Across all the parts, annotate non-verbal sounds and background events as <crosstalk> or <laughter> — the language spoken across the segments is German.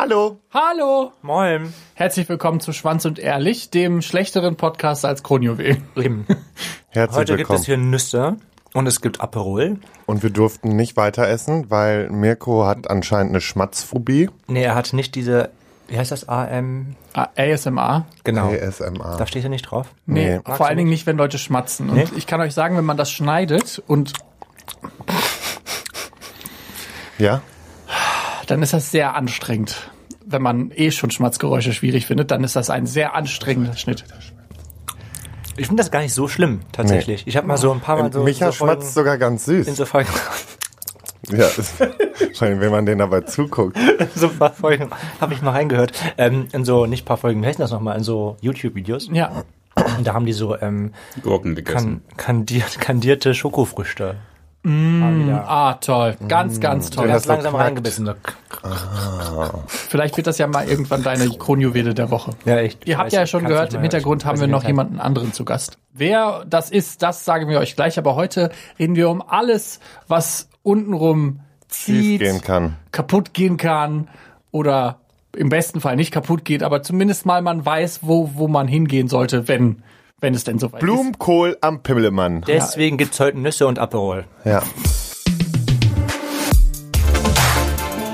Hallo. Hallo. Moin. Herzlich willkommen zu Schwanz und Ehrlich, dem schlechteren Podcast als Kronjuwel. Eben. <laughs> Herzlich Heute gibt willkommen. es hier Nüsse und es gibt Aperol. Und wir durften nicht weiter essen, weil Mirko hat anscheinend eine Schmatzphobie. Nee, er hat nicht diese, wie heißt das, AM? Ah, ASMR. Genau. ASMR. Da steht er nicht drauf. Nee, Nee. vor allen Dingen nicht, wenn Leute schmatzen. Und Nee? ich kann euch sagen, wenn man das schneidet und Ja? Dann ist das sehr anstrengend. Wenn man eh schon Schmatzgeräusche schwierig findet, dann ist das ein sehr anstrengender Schnitt. Ich finde das gar nicht so schlimm, tatsächlich. Ich habe mal so ein paar Mal so, Micha so schmatzt sogar ganz süß. in so Folgen, ja, ist- vor allem, wenn man den dabei zuguckt. <laughs> so ein paar Folgen habe ich mal reingehört. Ähm, in so, nicht paar Folgen, wie heißt das nochmal, in so YouTube-Videos. Ja. Und da haben die so ähm, Gurken gegessen. kan kandiert, kandierte Schokofrüchte. Mm, Ah, toll. Ganz, ganz toll. Ganz das so langsam knackt. reingebissen. So. Vielleicht wird das ja mal irgendwann deine Kronjuwele der Woche. Ja, echt. Ihr habt ja schon gehört, im Hintergrund haben wir noch jemanden anderen zu Gast. Wer das ist, das sagen wir euch gleich. Aber heute reden wir um alles, was untenrum zieht, gehen kann. kaputt gehen kann oder im besten Fall nicht kaputt geht, aber zumindest mal man weiß, wo, wo man hingehen sollte, wenn, wenn es denn soweit ist. Blumenkohl am Pimmelmann. Deswegen gibt's heute Nüsse und Aperol. Ja.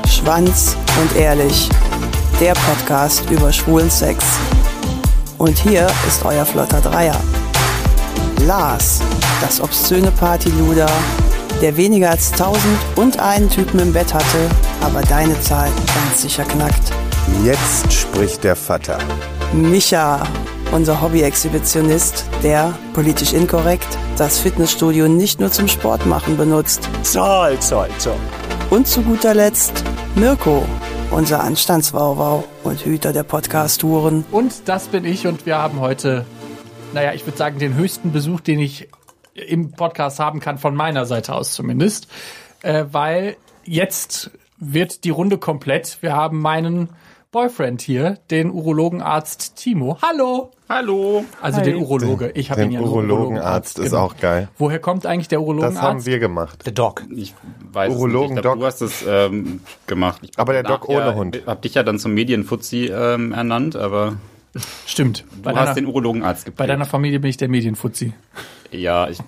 Schwanz und Ehrlich, der Podcast über schwulen Sex. Und hier ist euer flotter Dreier. Lars, das obszöne Partyluder, der weniger als tausend und einen Typen im Bett hatte, aber deine Zahl ganz sicher knackt. Jetzt spricht der Vater. Micha, unser Hobby-Exhibitionist, der, politisch inkorrekt, das Fitnessstudio nicht nur zum Sport machen benutzt. Zoll, zoll, zoll. Und zu guter Letzt Mirko, unser Anstandswauwau und Hüter der Podcast-Touren. Und das bin ich und wir haben heute, naja, ich würde sagen, den höchsten Besuch, den ich im Podcast haben kann, von meiner Seite aus zumindest. Äh, weil jetzt wird die Runde komplett. Wir haben meinen Boyfriend hier, den Urologenarzt Timo. Hallo! Hallo. Also den Urologe. Ich habe ihn Den ja Urologenarzt ist genau. auch geil. Woher kommt eigentlich der Das haben Urologenarzt? wir gemacht. The Dog. Ich weiß Urologen, nicht. Ich glaub, Doc. Du hast es ähm, gemacht. Ich Aber der Doc ohne ja, Hund. Hab dich ja dann zum Medienfuzzi ähm, ernannt, aber Stimmt. Bei du deiner, hast den Urologenarzt geprägt. bei deiner Familie bin ich der Medienfuzzi. ja, ich,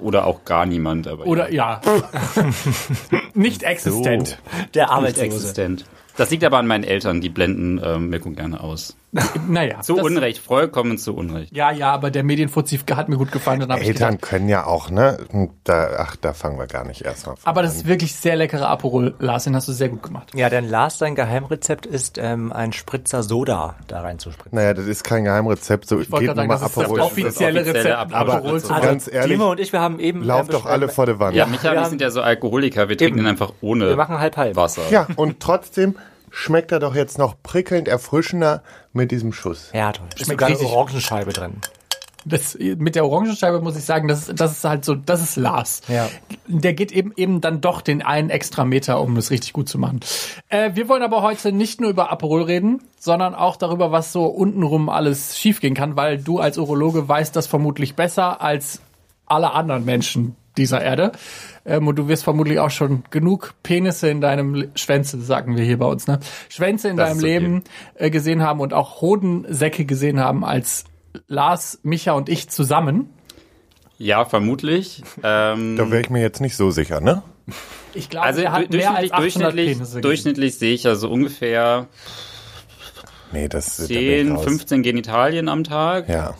oder auch gar niemand. Aber Oder ja. <laughs> Nicht existent. Der ja, Arbeitslose. existent. Das liegt aber an meinen Eltern, die blenden ähm, Mirko gerne aus. <laughs> Naja. Zu Unrecht, vollkommen zu Unrecht. Ja, ja, aber der Medienfuzzi hat mir gut gefallen. Dann hab ich Eltern gedacht, können ja auch, ne? Da, ach, da fangen wir gar nicht erst mal von aber das ist wirklich sehr leckerer Aperol, Lars, den hast du sehr gut gemacht. Ja, denn Lars, sein Geheimrezept ist, ähm, ein Spritzer Soda da reinzuspritzen. Naja, das ist kein Geheimrezept. So Ich wollte geht gerade nur sagen, mal das ist das Aperol. offizielle Das offizielle Rezept, Aperol. Aperol zu Aber ganz ehrlich, Timo und ich, wir haben eben... lauft äh, doch alle vor der Wand. Ja, Micha, wir wir sind ja so Alkoholiker, wir trinken den einfach ohne Wir machen halb-halb. Wasser. Ja, und trotzdem schmeckt er doch jetzt noch prickelnd erfrischender mit diesem Schuss. Ja, toll. Ist Schmeckt sogar eine. Orangenscheibe drin. Das, mit der Orangenscheibe muss ich sagen, das, das ist halt so, das ist Lars. Ja. Der geht eben eben dann doch den einen extra Meter, um es richtig gut zu machen. Äh, wir wollen aber heute nicht nur über Aperol reden, sondern auch darüber, was so untenrum alles schiefgehen kann, weil du als Urologe weißt das vermutlich besser als alle anderen Menschen dieser Erde. Ähm, und du wirst vermutlich auch schon genug Penisse in deinem Le Schwänze, sagen wir hier bei uns, ne? Schwänze in Das deinem okay. Leben äh, gesehen haben und auch Hodensäcke gesehen haben als Lars, Micha und ich zusammen. Ja, vermutlich. <laughs> Ähm, Da wäre ich mir jetzt nicht so sicher, ne? Ich glaube, also er hat mehr als durchschnittlich, 800 durchschnittlich, Penisse gesehen. durchschnittlich sehe ich ja so ungefähr Nee, das da bin ich 10, raus. 15 Genitalien am Tag. Ja.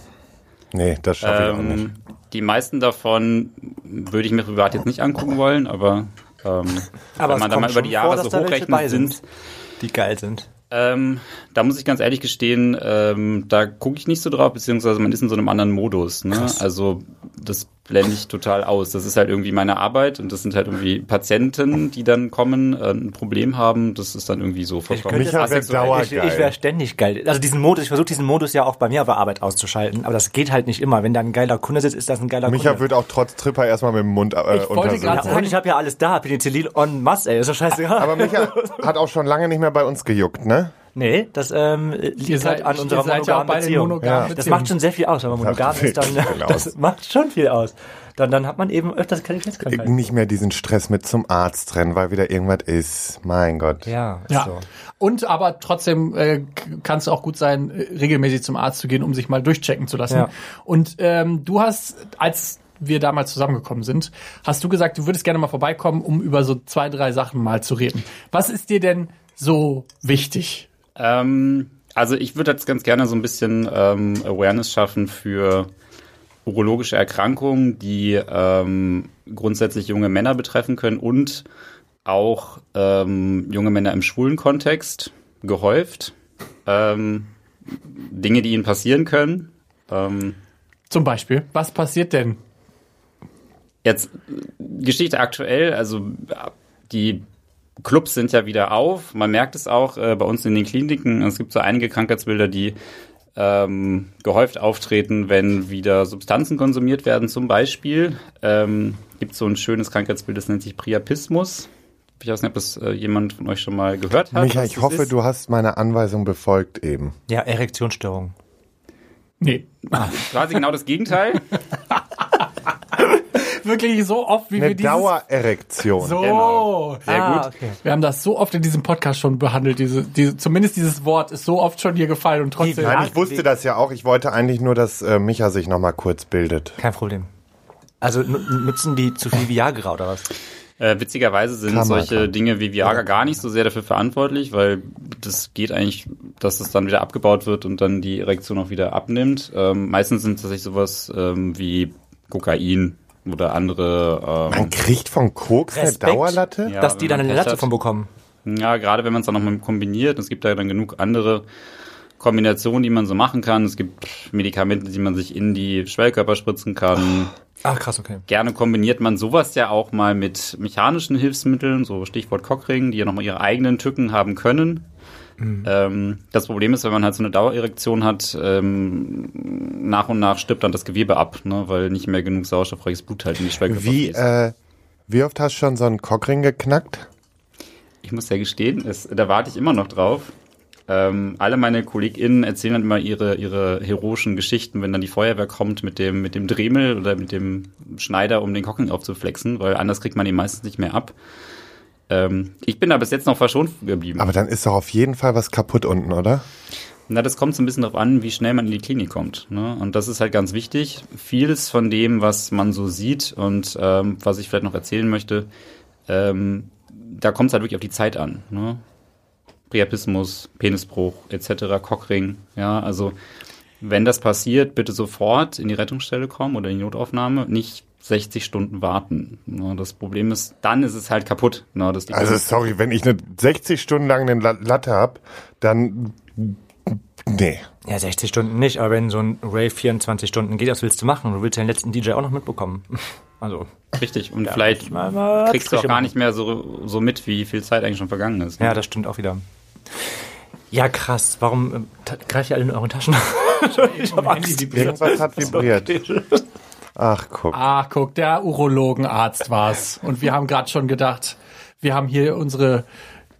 Nee, das schaffe ich auch nicht. Ähm, die meisten davon würde ich mir privat jetzt nicht angucken wollen, aber, ähm, <laughs> Aber wenn man da mal über die Jahre vor, so hochrechnet, sind, sind. Die geil sind. ähm, da muss ich ganz ehrlich gestehen, ähm, da gucke ich nicht so drauf, beziehungsweise man ist in so einem anderen Modus. Ne? Also das blende ich total aus. Das ist halt irgendwie meine Arbeit und das sind halt irgendwie Patienten, die dann kommen, äh, ein Problem haben. Das ist dann irgendwie so vollkommen könnte- Micha wäre asexuell. dauergeil. Ich, ich wäre ständig geil. Also diesen Modus, ich versuche diesen Modus ja auch bei mir bei Arbeit auszuschalten, aber das geht halt nicht immer. Wenn da ein geiler Kunde sitzt, ist das ein geiler Micha Kunde. wird auch trotz Tripper erstmal mit dem Mund äh, Ich wollte untersuchen. gerade und ich habe ja alles da, Penicillin en masse, ey, ist doch scheißegal. Aber Micha <laughs> hat auch schon lange nicht mehr bei uns gejuckt, ne? Nee, das ähm, liegt seid, halt an unserer ihr seid ja auch monogamen beide in Beziehung. monogamen Ja. Das macht schon sehr viel aus, wenn man monogam ist, dann das aus. <laughs> macht schon viel aus. dann, dann hat man eben öfters Qualitätskrankheiten. Nicht mehr diesen Stress mit zum Arzt rennen, weil wieder irgendwas ist. Mein Gott. Ja, ist Ja. so. Und aber trotzdem äh, kann es auch gut sein, äh, regelmäßig zum Arzt zu gehen, um sich mal durchchecken zu lassen. Ja. Und ähm, du hast, als wir damals zusammengekommen sind, hast du gesagt, du würdest gerne mal vorbeikommen, um über so zwei, drei Sachen mal zu reden. Was ist dir denn so wichtig? Ähm, also ich würde jetzt ganz gerne so ein bisschen ähm, Awareness schaffen für urologische Erkrankungen, die ähm, grundsätzlich junge Männer betreffen können und auch ähm, junge Männer im schwulen Kontext gehäuft. Ähm, Dinge, die ihnen passieren können. Ähm, Zum Beispiel, was passiert denn? Jetzt äh, Geschichte aktuell, also die Clubs sind ja wieder auf. Man merkt es auch äh, bei uns in den Kliniken. Es gibt so einige Krankheitsbilder, die ähm, gehäuft auftreten, wenn wieder Substanzen konsumiert werden. Zum Beispiel ähm, gibt es so ein schönes Krankheitsbild, das nennt sich Priapismus. Ich weiß nicht, ob das äh, jemand von euch schon mal gehört hat. Micha, ich hoffe, ist. du hast meine Anweisung befolgt eben. Ja, Erektionsstörung. Nee. Quasi genau das Gegenteil. <laughs> Wirklich so oft, wie wir Eine dieses... Dauererektion. So. Genau. Sehr ah, gut. Okay. Wir haben das so oft in diesem Podcast schon behandelt. Diese, diese, zumindest dieses Wort ist so oft schon hier gefallen und trotzdem. Nein, ich wusste das ja auch. Ich wollte eigentlich nur, dass äh, Micha sich noch mal kurz bildet. Kein Problem. Also nu- nutzen die zu viel Viagra oder was? Äh, witzigerweise sind man, solche kann. Dinge wie Viagra gar nicht so sehr dafür verantwortlich, weil das geht eigentlich, dass es dann wieder abgebaut wird und dann die Erektion auch wieder abnimmt. Ähm, meistens sind es tatsächlich sowas ähm, wie Kokain oder andere. Man Ähm, kriegt von Koks eine Respekt. Dauerlatte? ja, Dass die dann man eine Latte hat. von bekommen. Ja, gerade wenn man es dann noch mal kombiniert. Es gibt da dann genug andere Kombinationen, die man so machen kann. Es gibt Medikamente, die man sich in die Schwellkörper spritzen kann. Ah, krass, okay. Gerne kombiniert man sowas ja auch mal mit mechanischen Hilfsmitteln, so Stichwort Cockring, die ja nochmal ihre eigenen Tücken haben können. Ähm, das Problem ist, wenn man halt so eine Dauererektion hat, ähm, nach und nach stirbt dann das Gewebe ab, ne, weil nicht mehr genug sauerstoffreiches Blut halt in die Schwellkörper Wie, fließt. äh, wie oft hast du schon so einen Cockring geknackt? Ich muss ja gestehen, es, da warte ich immer noch drauf. Ähm, alle meine KollegInnen erzählen dann immer ihre, ihre heroischen Geschichten, wenn dann die Feuerwehr kommt mit dem, mit dem Dremel oder mit dem Schneider, um den Cockring aufzuflexen, weil anders kriegt man ihn meistens nicht mehr ab. Ähm, ich bin da bis jetzt noch verschont geblieben. Aber dann ist doch auf jeden Fall was kaputt unten, oder? Na, das kommt so ein bisschen darauf an, wie schnell man in die Klinik kommt. Ne? Und das ist halt ganz wichtig. Vieles von dem, was man so sieht und ähm, was ich vielleicht noch erzählen möchte, ähm, da kommt es halt wirklich auf die Zeit an. Ne? Priapismus, Penisbruch etc., Cockring. Ja, also wenn das passiert, bitte sofort in die Rettungsstelle kommen oder in die Notaufnahme, nicht 60 Stunden warten. Das Problem ist, dann ist es halt kaputt. Also sorry, wenn ich eine 60 Stunden lang eine La- Latte hab, dann nee. Ja, 60 Stunden nicht, aber wenn so ein Rave 24 Stunden geht, was willst du machen? Du willst ja den letzten DJ auch noch mitbekommen. <laughs> Also, richtig. Und vielleicht mal- mal kriegst du auch gar nicht mehr so, so mit, wie viel Zeit eigentlich schon vergangen ist. ne? ja, das stimmt auch wieder. Ja, krass. Warum ta- greift ihr alle in euren Taschen? <laughs> ich hab Angst. Irgendwas hat <laughs> vibriert. Ach, guck. Ah, guck, der Urologenarzt war's. Und wir haben gerade schon gedacht, wir haben hier unsere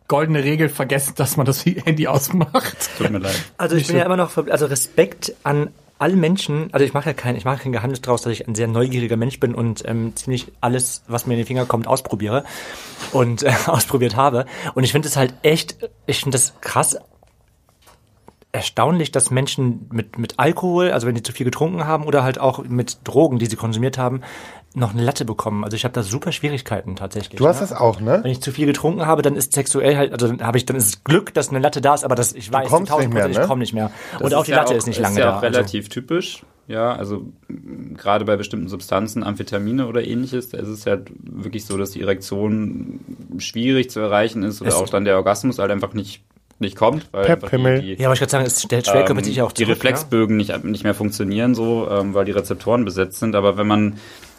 goldene Regel vergessen, dass man das <laughs> Handy ausmacht. Tut mir leid. Also ich bin ja immer noch, also Respekt an alle Menschen, also ich mache ja kein, ich mache kein Geheimnis draus, dass ich ein sehr neugieriger Mensch bin und ähm, ziemlich alles, was mir in den Finger kommt, ausprobiere und äh, <laughs> ausprobiert habe. Und ich finde es halt echt, ich finde das krass erstaunlich, dass Menschen mit, mit Alkohol, also wenn die zu viel getrunken haben oder halt auch mit Drogen, die sie konsumiert haben, noch eine Latte bekommen. Also ich habe da super Schwierigkeiten tatsächlich. Du hast ne? das auch, ne? Wenn ich zu viel getrunken habe, dann ist sexuell halt, also dann habe ich, dann ist es Glück, dass eine Latte da ist, aber das, ich weiß, kommst zu 1000 nicht mehr, Prozent, ne? ich komme nicht mehr. Das Und auch die ja Latte ist nicht lange ist ja da. auch relativ typisch. Ja, also m, gerade bei bestimmten Substanzen, Amphetamine oder ähnliches, da ist es ja wirklich so, dass die Erektion schwierig zu erreichen ist oder Es- auch dann der Orgasmus halt einfach nicht, nicht kommt, weil die, die, ja, aber ich kann sagen, es stellt Schwerkörper ähm, sich ja auch die zurück, Reflexbögen nicht, nicht mehr funktionieren so, ähm, weil die Rezeptoren besetzt sind. Aber wenn man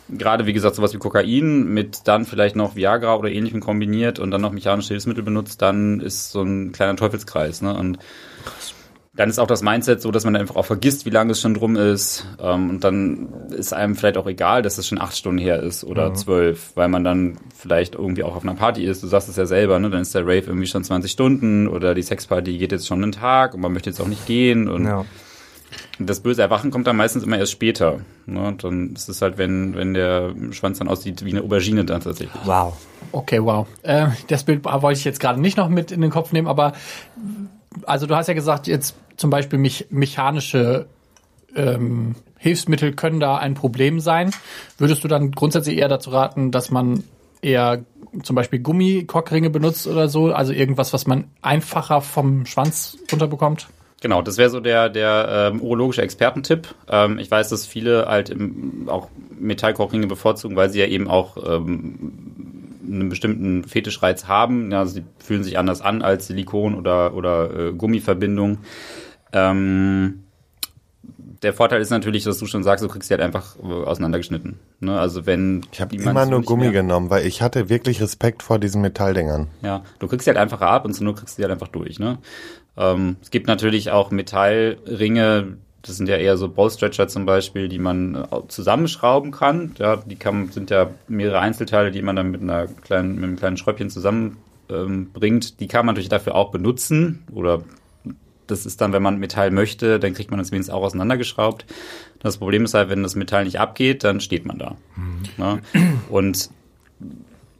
gerade, wie gesagt, sowas wie Kokain mit dann vielleicht noch Viagra oder ähnlichem kombiniert und dann noch mechanische Hilfsmittel benutzt, dann ist so ein kleiner Teufelskreis. Ne? Und dann ist auch das Mindset so, dass man einfach auch vergisst, wie lange es schon drum ist. Ähm, und dann ist einem vielleicht auch egal, dass es schon acht Stunden her ist oder Mhm. zwölf, weil man dann vielleicht irgendwie auch auf einer Party ist. Du sagst es ja selber, ne? Dann ist der Rave irgendwie schon 20 Stunden oder die Sexparty geht jetzt schon einen Tag und man möchte jetzt auch nicht gehen. Und Ja. Das böse Erwachen kommt dann meistens immer erst später. Ne? Dann ist es halt, wenn, wenn der Schwanz dann aussieht wie eine Aubergine dann tatsächlich. Wow. Okay, wow. Äh, das Bild wollte ich jetzt gerade nicht noch mit in den Kopf nehmen, aber also du hast ja gesagt, jetzt zum Beispiel mich, mechanische ähm, Hilfsmittel können da ein Problem sein. Würdest du dann grundsätzlich eher dazu raten, dass man eher zum Beispiel Gummikockringe benutzt oder so, also irgendwas, was man einfacher vom Schwanz runterbekommt? Genau, das wäre so der, der ähm, urologische Expertentipp. Ähm, ich weiß, dass viele halt im, auch Metallkochringe bevorzugen, weil sie ja eben auch ähm, einen bestimmten Fetischreiz haben. Ja, sie fühlen sich anders an als Silikon oder, oder äh, Gummiverbindung. Ähm, der Vorteil ist natürlich, dass du schon sagst, du kriegst sie halt einfach äh, auseinandergeschnitten. Ne? Also wenn Ich habe immer nur Gummi mehr- genommen, weil ich hatte wirklich Respekt vor diesen Metalldingern. Ja, du kriegst sie halt einfacher ab und so nur kriegst du sie halt einfach durch. Ne? Ähm, es gibt natürlich auch Metallringe, das sind ja eher so Bowstretcher zum Beispiel, die man äh, zusammenschrauben kann. Ja, die kann, sind ja mehrere Einzelteile, die man dann mit einer kleinen, mit einem kleinen Schräubchen zusammenbringt. Ähm, die kann man natürlich dafür auch benutzen oder das ist dann, wenn man Metall möchte, dann kriegt man das wenigstens auch auseinandergeschraubt. Das Problem ist halt, wenn das Metall nicht abgeht, dann steht man da. Ne? Und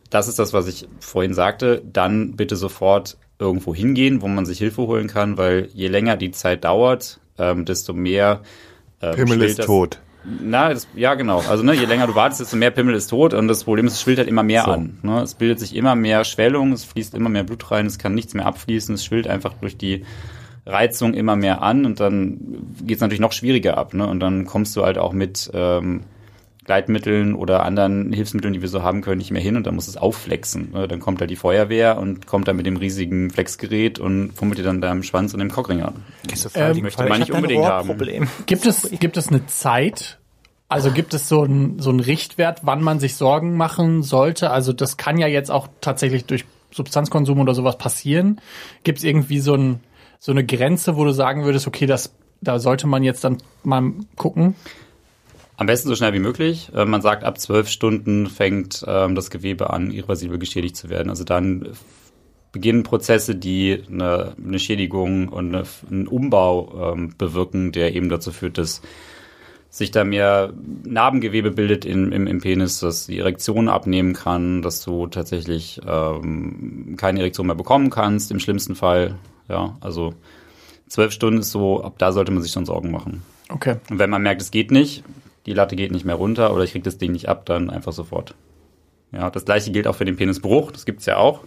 das ist das, was ich vorhin sagte. Dann bitte sofort irgendwo hingehen, wo man sich Hilfe holen kann, weil je länger die Zeit dauert, ähm, desto mehr ähm, Pimmel ist das- tot. na, das, ja, genau. Also, ne, je länger du wartest, desto mehr Pimmel ist tot und das Problem ist, es schwillt halt immer mehr So. an. Ne? Es bildet sich immer mehr Schwellung, es fließt immer mehr Blut rein, es kann nichts mehr abfließen, es schwillt einfach durch die Reizung immer mehr an und dann geht es natürlich noch schwieriger ab. Ne? Und dann kommst du halt auch mit ähm, Gleitmitteln oder anderen Hilfsmitteln, die wir so haben können, nicht mehr hin und dann muss es aufflexen. Ne? Dann kommt da die Feuerwehr und kommt da mit dem riesigen Flexgerät und fummelt dir dann da im Schwanz und im Cockring an. Ähm, möchte man nicht unbedingt haben. Problem. Gibt es, gibt es eine Zeit? Also gibt es so ein so ein Richtwert, wann man sich Sorgen machen sollte? Also das kann ja jetzt auch tatsächlich durch Substanzkonsum oder sowas passieren. Gibt es irgendwie so, ein, so eine Grenze, wo du sagen würdest, okay, das, da sollte man jetzt dann mal gucken? Am besten so schnell wie möglich. Äh, Man sagt, ab zwölf Stunden fängt ähm, das Gewebe an, irreversibel geschädigt zu werden. Also dann beginnen Prozesse, die eine, eine Schädigung und eine, einen Umbau ähm, bewirken, der eben dazu führt, dass sich da mehr Narbengewebe bildet im, im, im Penis, dass die Erektion abnehmen kann, dass du tatsächlich ähm, keine Erektion mehr bekommen kannst, im schlimmsten Fall. Ja, also zwölf Stunden ist so, ab da sollte man sich schon Sorgen machen. Okay. Und wenn man merkt, es geht nicht, die Latte geht nicht mehr runter oder ich krieg das Ding nicht ab, dann einfach sofort. Ja, das gleiche gilt auch für den Penisbruch, das gibt's ja auch.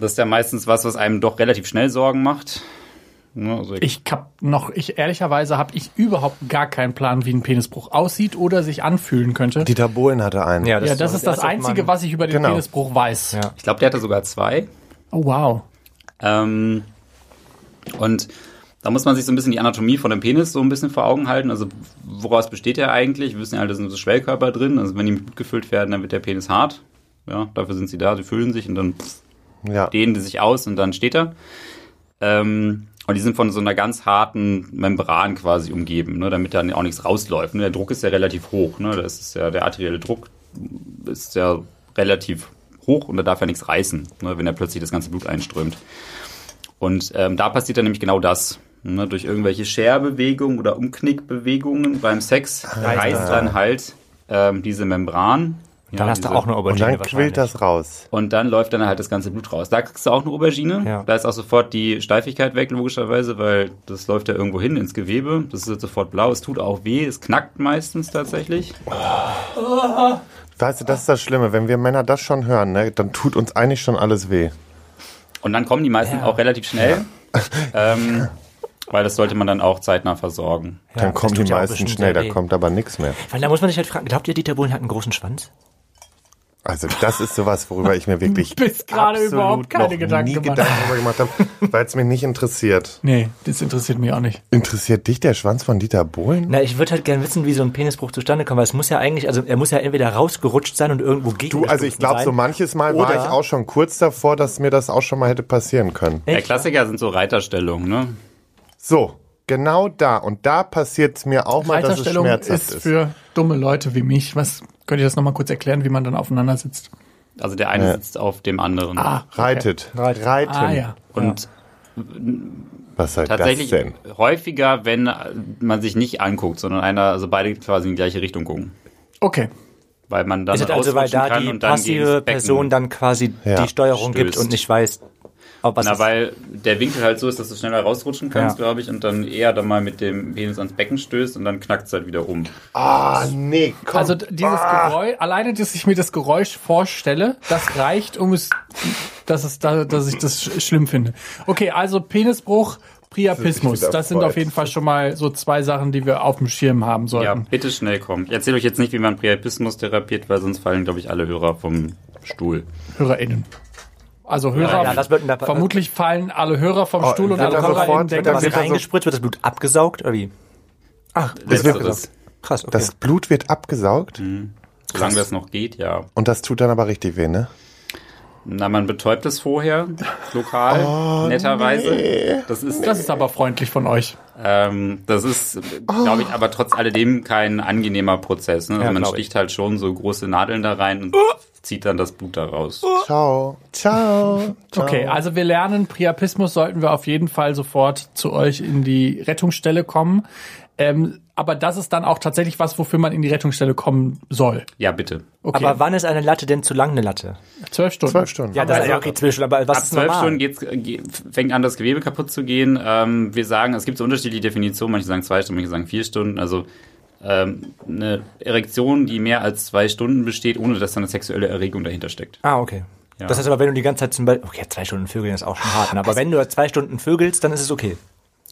Das ist ja meistens was, was einem doch relativ schnell Sorgen macht. Also Ich hab noch, ich ehrlicherweise habe ich überhaupt gar keinen Plan, wie ein Penisbruch aussieht oder sich anfühlen könnte. Dieter Bohlen hatte einen. ja, das ist das auch Einzige, was ich über den Genau. Penisbruch weiß. Ja. ich glaube, der hatte sogar zwei. Oh wow. Ähm, und da muss man sich so ein bisschen die Anatomie von dem Penis so ein bisschen vor Augen halten. Also woraus besteht er eigentlich? Wir wissen ja, da sind so Schwellkörper drin. Also wenn die mit Blut gefüllt werden, dann wird der Penis hart. Ja, dafür sind sie da, sie füllen sich und dann Ja. dehnen die sich aus und dann steht er. Ähm, und die sind von so einer ganz harten Membran quasi umgeben, ne, damit dann auch nichts rausläuft. Ne. Der Druck ist ja relativ hoch. Ne. Das ist ja der arterielle Druck ist ja relativ hoch und da darf ja nichts reißen, ne, wenn da plötzlich das ganze Blut einströmt. Und ähm, da passiert dann nämlich genau das. Ne, durch irgendwelche Scherbewegungen oder Umknickbewegungen beim Sex reißt dann halt ähm, diese Membran. Dann ja, hast du diese- auch eine Und Aubergine dann quillt das raus. und dann läuft dann halt das ganze Blut raus. Da kriegst du auch eine Aubergine. Ja. Da ist auch sofort die Steifigkeit weg, logischerweise, weil das läuft ja irgendwo hin ins Gewebe. Das ist sofort blau. Es tut auch weh. Es knackt meistens tatsächlich. Weißt du, das ist das Schlimme. Wenn wir Männer das schon hören, ne, dann tut uns eigentlich schon alles weh. Und dann kommen die meisten Ja. auch relativ schnell. ähm, <laughs> weil das sollte man dann auch zeitnah versorgen. Ja, dann kommen die meisten schnell, da kommt aber nichts mehr. Weil da muss man sich halt fragen, glaubt ihr, Dieter Bohlen hat einen großen Schwanz? Also das ist sowas, worüber ich mir <laughs> wirklich Bis gerade absolut überhaupt keine noch Gedanken nie gemacht. Gedanken darüber gemacht habe, weil es mich nicht interessiert. <laughs> Nee, das interessiert mich auch nicht. Interessiert dich der Schwanz von Dieter Bohlen? Na, ich würde halt gerne wissen, wie so ein Penisbruch zustande kommt, weil es muss ja eigentlich, also er muss ja entweder rausgerutscht sein und irgendwo gegen Du, also ich glaube, so manches Mal war Oder- ich auch schon kurz davor, dass mir das auch schon mal hätte passieren können. Der Klassiker sind so Reiterstellungen, ne? So, genau da. Und da passiert es mir auch mal, dass es schmerzhaft ist ist. für dumme Leute wie mich. Was könnt ihr das nochmal kurz erklären, wie man dann aufeinander sitzt? Also der eine Ja. sitzt auf dem anderen. Ah, Reitet. Reitet. Reiten. Ah ja. Und Was soll tatsächlich das denn? häufiger, wenn man sich nicht anguckt, sondern einer, also beide quasi in die gleiche Richtung gucken. Okay. Weil man dann Ist es also, weil da die passive Person dann quasi Ja. die Steuerung gibt Stößt. und nicht weiß, ob was Na, ist. weil der Winkel halt so ist, dass du schneller rausrutschen kannst, Ja. glaube ich, und dann eher dann mal mit dem Penis ans Becken stößt und dann knackt es halt wieder um. Ah, nee, komm. Also dieses Geräusch, alleine, dass ich mir das Geräusch vorstelle, das reicht, um es, dass es da, dass ich das sch schlimm finde. Okay, also Penisbruch, Priapismus, wieder das sind auf jeden Fall schon mal so zwei Sachen, die wir auf dem Schirm haben Ja, sollten. bitte schnell kommen. Ich erzähle euch jetzt nicht, wie man Priapismus therapiert, weil sonst fallen, glaube ich, alle Hörer vom Stuhl. HörerInnen. Also Hörer, Ja, das wird da- vermutlich fallen alle Hörer vom Oh, Stuhl und alle er HörerInnen sofort- denken, wird was wir wird reingespritzt? Wird das Blut abgesaugt oder wie? Ach, Das wird Letzteres. krass, okay. das Blut wird abgesaugt Solange das noch geht, ja. und das tut dann aber richtig weh, ne? Na, man betäubt es vorher, lokal, Oh, netterweise. Das ist, das ist aber freundlich von euch. ähm, das ist, glaube ich, aber trotz alledem kein angenehmer Prozess. Ne? Also Ja, man sticht halt schon so große Nadeln da rein und zieht dann das Blut da raus. Ciao. Ciao. Ciao. Okay, also wir lernen, Priapismus sollten wir auf jeden Fall sofort zu euch in die Rettungsstelle kommen. Ähm, aber das ist dann auch tatsächlich was, wofür man in die Rettungsstelle kommen soll. Ja, bitte. Okay, Aber wann ist eine Latte denn zu lang eine Latte? zwölf Stunden. Zwölf Stunden. Ja, das ist ja okay, zwölf Stunden, aber was Ab ist zwölf normal? Stunden geht's, ge- fängt an, das Gewebe kaputt zu gehen. Ähm, wir sagen, es gibt so unterschiedliche Definitionen. Manche sagen zwei Stunden, manche sagen vier Stunden. Also ähm, eine Erektion, die mehr als zwei Stunden besteht, ohne dass da eine sexuelle Erregung dahinter steckt. Ah, okay. Ja. Das heißt aber, wenn du die ganze Zeit zum Beispiel, okay, zwei Stunden Vögeln ist auch schon hart, aber wenn du zwei Stunden vögelst, dann ist es okay.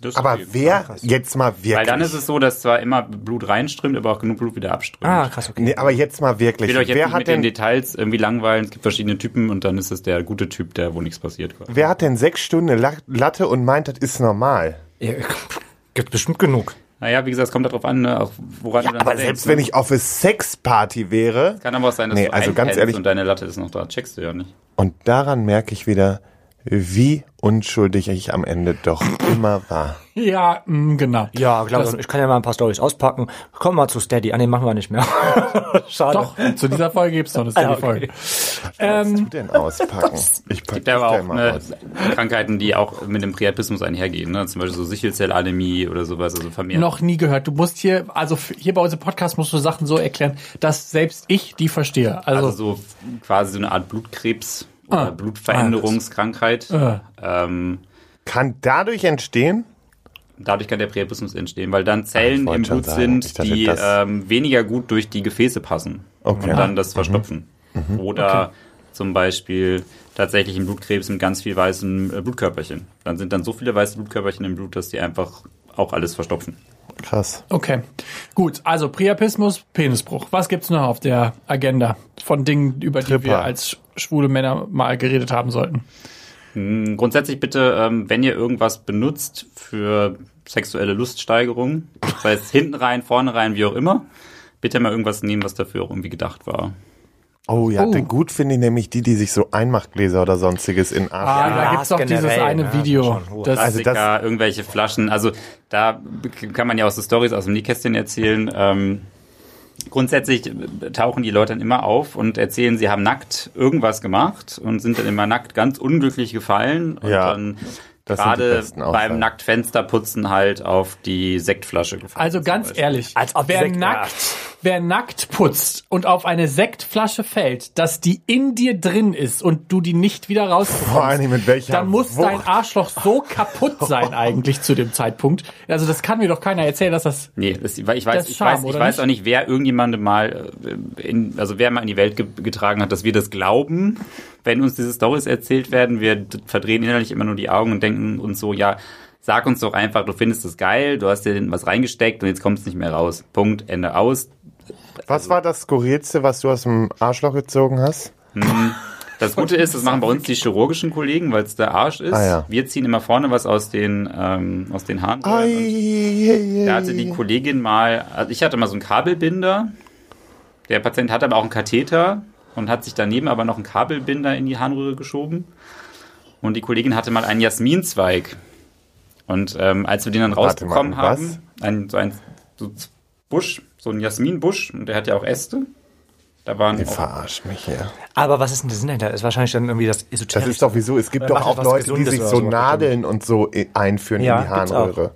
Das Aber okay. wer jetzt mal wirklich? Weil dann ist es so, dass zwar immer Blut reinströmt, aber auch genug Blut wieder abströmt. Ah, krass, okay. nee, aber jetzt mal wirklich. Ich will euch jetzt Wer hat mit den denn Details irgendwie langweilen. Es gibt verschiedene Typen und dann ist es der gute Typ, der wo nichts passiert. wer hat denn sechs Stunden Latte und meint, das ist normal? Ja, <laughs> gibt bestimmt genug. Naja, wie gesagt, es kommt darauf an, ne, auf woran du dann Aber denkst, selbst ne? wenn ich auf eine Sexparty wäre Kann aber auch sein, dass Nee, du also ganz ehrlich- und deine Latte ist noch da. Checkst du ja nicht. und daran merke ich wieder, wie unschuldig ich am Ende doch immer war. Ja, mh, genau. Ja, klar, Das- ich kann ja mal ein paar Stories auspacken. Komm mal zu Steady. Ah, nee, machen wir nicht mehr. <laughs> Schade. Doch, zu dieser Folge gibt's noch eine Ah, okay. Was Ähm, du denn auspacken? Ich pack gibt aber auch ne, aus. Krankheiten, die auch mit dem Priapismus einhergehen. Ne? Zum Beispiel so Sichelzellanämie oder sowas, also vermehrt. noch nie gehört. Du musst hier, also hier bei unserem Podcast musst du Sachen so erklären, dass selbst ich die verstehe. Also, also so quasi so eine Art Blutkrebs Ah. Blutveränderungskrankheit. äh, Ähm, Kann dadurch entstehen? dadurch kann der Priapismus entstehen, weil dann Zellen im Blut sagen, sind, dachte, die ähm, weniger gut durch die Gefäße passen Okay. und dann das verstopfen. Mhm. Oder zum Beispiel tatsächlich im Blutkrebs mit ganz viel weißen äh, Blutkörperchen. Dann sind dann so viele weiße Blutkörperchen im Blut, dass die einfach auch alles verstopfen. Krass. okay. Gut, also Priapismus, Penisbruch. Was gibt's noch auf der Agenda von Dingen, über die Tripper. wir als schwule Männer mal geredet haben sollten? Mm, Grundsätzlich bitte, ähm, wenn ihr irgendwas benutzt für sexuelle Luststeigerung, sei es hinten rein, vorne rein, wie auch immer, bitte mal irgendwas nehmen, was dafür auch irgendwie gedacht war. Oh ja, Oh. denn gut finde ich nämlich die, die sich so Einmachgläser oder sonstiges in Arsch. Ah, Ja, da gibt's doch dieses eine ne? Video. Das, Also das- irgendwelche Flaschen. Also da kann man ja auch so Stories aus dem Nähkästchen erzählen. Ähm, grundsätzlich tauchen die Leute dann immer auf und erzählen, sie haben nackt irgendwas gemacht und sind dann immer nackt ganz unglücklich gefallen und Ja, dann gerade beim Nacktfensterputzen halt auf die Sektflasche gefallen. also ganz ehrlich, Als ob wer Sekt- nackt, wer nackt putzt und auf eine Sektflasche fällt, dass die in dir drin ist und du die nicht wieder rausbekommst, dann muss dein Wucht. Arschloch so kaputt sein eigentlich zu dem Zeitpunkt. Also das kann mir doch keiner erzählen, dass das Nee, das, ich Das weiß, ich Scham, weiß, ich weiß nicht? auch nicht, wer irgendjemandem mal, äh, in, also wer mal in die Welt ge getragen hat, dass wir das glauben, wenn uns diese Stories erzählt werden. Wir verdrehen innerlich immer nur die Augen und denken uns so, ja, sag uns doch einfach, du findest es geil, du hast dir was reingesteckt und jetzt kommt es nicht mehr raus. Punkt, Ende aus. Was war das Skurrilste, was du aus dem Arschloch gezogen hast? Das Gute ist, das machen bei uns die chirurgischen Kollegen, weil es der Arsch ist. Ah, ja. Wir ziehen immer vorne was aus den, ähm, aus den Haaren. Da hatte die Kollegin mal, also ich hatte mal so einen Kabelbinder. Der Patient hatte aber auch einen Katheter und hat sich daneben aber noch einen Kabelbinder in die Harnröhre geschoben. Und die Kollegin hatte mal einen Jasminzweig. Und ähm, als wir den dann Warte rausbekommen haben, ein, so ein so Busch, so ein Jasminbusch, und der hat ja auch Äste. Da waren Ihr auch, verarscht mich hier. Aber was ist denn der Sinn dahinter? Das ist wahrscheinlich dann irgendwie das Das esoterische. ist doch wieso. Es gibt Oder doch auch Leute, die sich so so. Nadeln und so einführen Ja, in die auch. Harnröhre.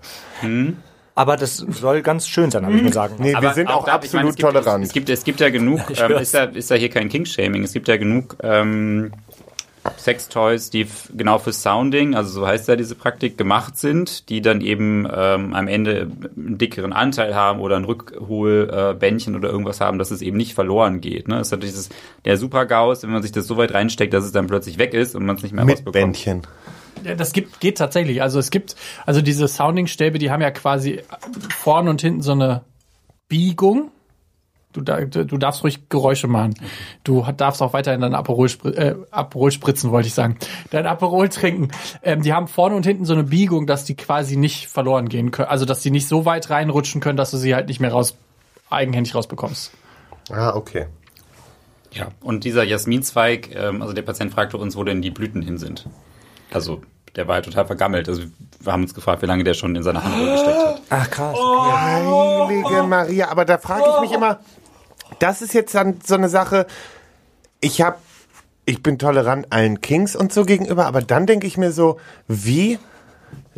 Aber das soll ganz schön sein, habe ich mir sagen. Nee, wir Aber sind auch, da, ich meine, absolut es gibt, tolerant. Es, es, gibt, es gibt ja genug, <laughs> Ich ähm, ist, ja, ist ja hier kein King-Shaming, es gibt ja genug ähm, Sextoys, die genau für Sounding, also so heißt ja diese Praktik, gemacht sind, die dann eben ähm, am Ende einen dickeren Anteil haben oder ein Rückholbändchen äh, oder irgendwas haben, dass es eben nicht verloren geht. Ne? Das ist natürlich der Super-Gaus, wenn man sich das so weit reinsteckt, dass es dann plötzlich weg ist und man es nicht mehr Mit rausbekommt. Bändchen. Ja, das gibt, geht tatsächlich. Also es gibt, also diese Sounding-Stäbe, die haben ja quasi vorne und hinten so eine Biegung. Du, du darfst ruhig Geräusche machen. Du darfst auch weiterhin dein Aperol, äh, Aperol spritzen, wollte ich sagen. Dein Aperol trinken. Ähm, die haben vorne und hinten so eine Biegung, dass die quasi nicht verloren gehen können. Also, dass die nicht so weit reinrutschen können, dass du sie halt nicht mehr raus, eigenhändig rausbekommst. Ah, okay. Ja, und dieser Jasminzweig, ähm, also der Patient fragte uns, wo denn die Blüten hin sind. Also der war halt total vergammelt. Also wir haben uns gefragt, wie lange der schon in seiner Hand gesteckt hat. Ach krass. Heilige Maria, aber da frage ich mich immer, das ist jetzt dann so eine Sache, ich habe, ich bin tolerant allen Kings und so gegenüber, aber dann denke ich mir so, wie,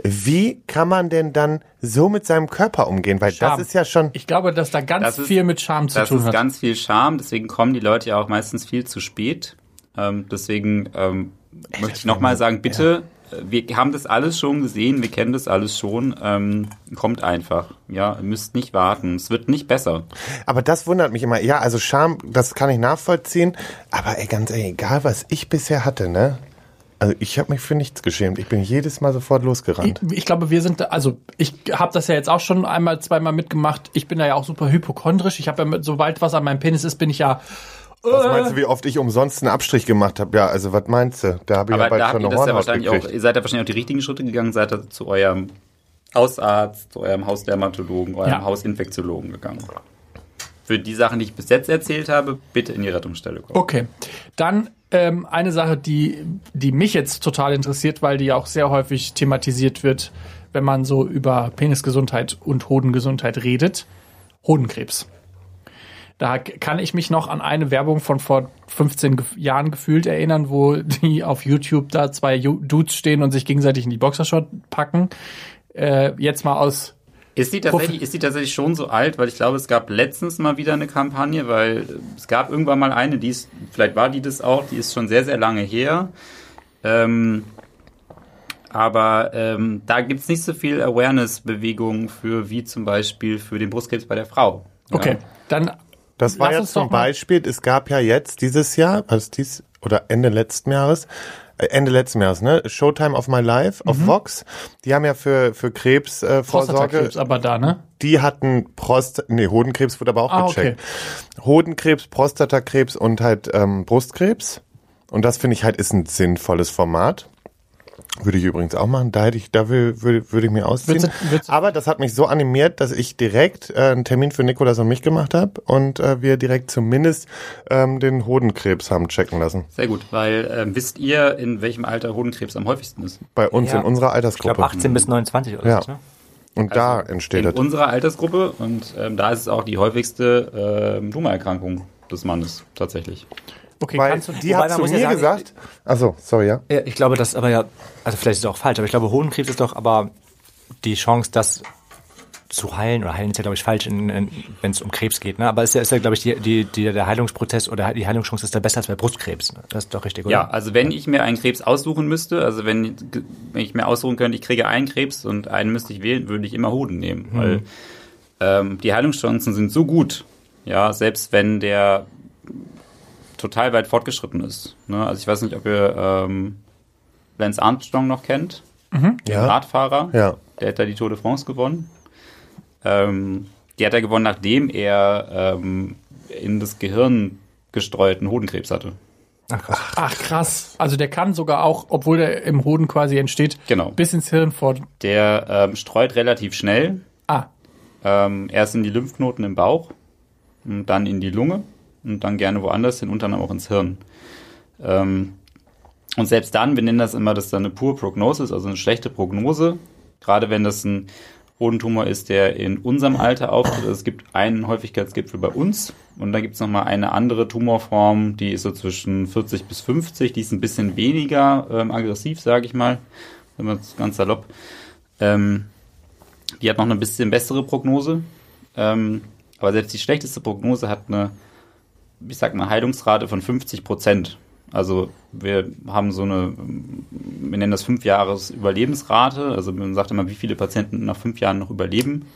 wie kann man denn dann so mit seinem Körper umgehen? Weil Scham. das ist ja schon, Ich glaube, dass da ganz Das ist- viel mit Charme zu Das tun ist hat. ganz viel Charme, deswegen kommen die Leute ja auch meistens viel zu spät. Ähm, deswegen ähm, möchte ich nochmal sagen, bitte, äh, wir haben das alles schon gesehen, wir kennen das alles schon. Ähm, kommt einfach. Ja, ihr müsst nicht warten. Es wird nicht besser. aber das wundert mich immer. Ja, also Scham, das kann ich nachvollziehen, aber ey, ganz ehrlich, egal was ich bisher hatte, ne? Also ich habe mich für nichts geschämt. Ich bin jedes Mal sofort losgerannt. Ich, ich glaube, wir sind, also ich habe das ja jetzt auch schon einmal, zweimal mitgemacht. Ich bin da ja auch super hypochondrisch. Ich habe ja, mit, sobald was an meinem Penis ist, bin ich ja. Was meinst du, wie oft ich umsonst einen Abstrich gemacht habe? Ja, also was meinst du? Da habe ich Aber ja bald da habt schon ihr eine das ja Hornhaut wahrscheinlich auch, gekriegt. ihr seid ja wahrscheinlich auch die richtigen Schritte gegangen, seid ihr zu eurem Hausarzt, zu eurem Hausdermatologen, eurem Ja. Hausinfektiologen gegangen. Für die Sachen, die ich bis jetzt erzählt habe, bitte in die Rettungsstelle kommen. Okay. Dann ähm, eine Sache, die, die mich jetzt total interessiert, weil die auch sehr häufig thematisiert wird, wenn man so über Penisgesundheit und Hodengesundheit redet. Hodenkrebs. Da kann ich mich noch an eine Werbung von vor 15 ge- Jahren gefühlt erinnern, wo die auf YouTube da zwei Dudes stehen und sich gegenseitig in die Boxershot packen. Äh, jetzt mal aus Ist die, tatsächlich, ist die tatsächlich schon so alt? Weil ich glaube, es gab letztens mal wieder eine Kampagne, weil es gab irgendwann mal eine, die ist, vielleicht war die das auch, die ist schon sehr, sehr lange her. Ähm, aber ähm, da gibt's nicht so viel Awareness-Bewegung für, wie zum Beispiel für den Brustkrebs bei der Frau. Ja. Okay, dann Das war uns zum Beispiel, es gab ja jetzt dieses Jahr, also dies oder Ende letzten Jahres, äh, Ende letzten Jahres, ne? Showtime of My Life auf Vox. Die haben ja für für Krebs äh, Vorsorge, Prostatakrebs aber da, ne? die hatten Prost, nee Hodenkrebs wurde aber auch Ah, gecheckt. Hodenkrebs, Prostatakrebs und halt ähm, Brustkrebs. Und das finde ich halt ist ein sinnvolles Format. Würde ich übrigens auch machen. Da hätte ich, da will, würde, würde ich mir ausziehen. Willst du- willst du- Aber das hat mich so animiert, dass ich direkt äh, einen Termin für Nikolas und mich gemacht habe und äh, wir direkt zumindest ähm, den Hodenkrebs haben checken lassen. Sehr gut, weil ähm, wisst ihr, in welchem Alter Hodenkrebs am häufigsten ist? Bei uns Ja. in unserer Ich Altersgruppe. glaube 18 bis 29 oder Ja. so. Ne? und da entsteht In das. unserer Altersgruppe und ähm, da ist es auch die häufigste ähm, Tumorerkrankung des Mannes tatsächlich. Okay, Weil kannst du die hat zu ja mir sagen, gesagt, achso, sorry, ja. Ja, ich glaube, das aber ja, also vielleicht ist es auch falsch, aber ich glaube, Hodenkrebs ist doch aber die Chance, das zu heilen, oder heilen ist ja, glaube ich, falsch, wenn es um Krebs geht, ne? Aber ist ja, ist ja glaube ich, die, die, die, der Heilungsprozess oder die Heilungschance ist da besser als bei Brustkrebs. Ne? Das ist doch richtig, oder? Ja, also wenn ich mir einen Krebs aussuchen müsste, also wenn, wenn ich mir aussuchen könnte, ich kriege einen Krebs und einen müsste ich wählen, würde ich immer Hoden nehmen, weil ähm, die Heilungschancen sind so gut, ja, selbst wenn der total weit fortgeschritten ist. Ne? Also ich weiß nicht, ob ihr ähm, Lance Armstrong noch kennt, den Ja. Radfahrer. Ja. Der hat da die Tour de France gewonnen. Ähm, die hat er gewonnen, nachdem er ähm, in das Gehirn gestreuten Hodenkrebs hatte. Ach, krass. Ach krass. Also der kann sogar auch, obwohl der im Hoden quasi entsteht, Genau. bis ins Hirn vor. Der ähm, streut relativ schnell. Ah, Ähm, erst in die Lymphknoten im Bauch und dann in die Lunge und dann gerne woanders hin und dann auch ins Hirn. Ähm, und selbst dann, wir nennen das immer, das ist dann eine pure Prognosis, also eine schlechte Prognose. Gerade wenn das ein Hodentumor ist, der in unserem Alter auftritt. Also es gibt einen Häufigkeitsgipfel bei uns und dann gibt es nochmal eine andere Tumorform, die ist so zwischen 40 bis 50, die ist ein bisschen weniger ähm, aggressiv, sage ich mal, wenn man es ganz salopp. Ähm, die hat noch eine bisschen bessere Prognose, ähm, aber selbst die schlechteste Prognose hat eine, ich sag mal, Heilungsrate von 50 Prozent. Also wir haben so eine, wir nennen das fünf Jahres Überlebensrate. Also man sagt immer, wie viele Patienten nach fünf Jahren noch überleben.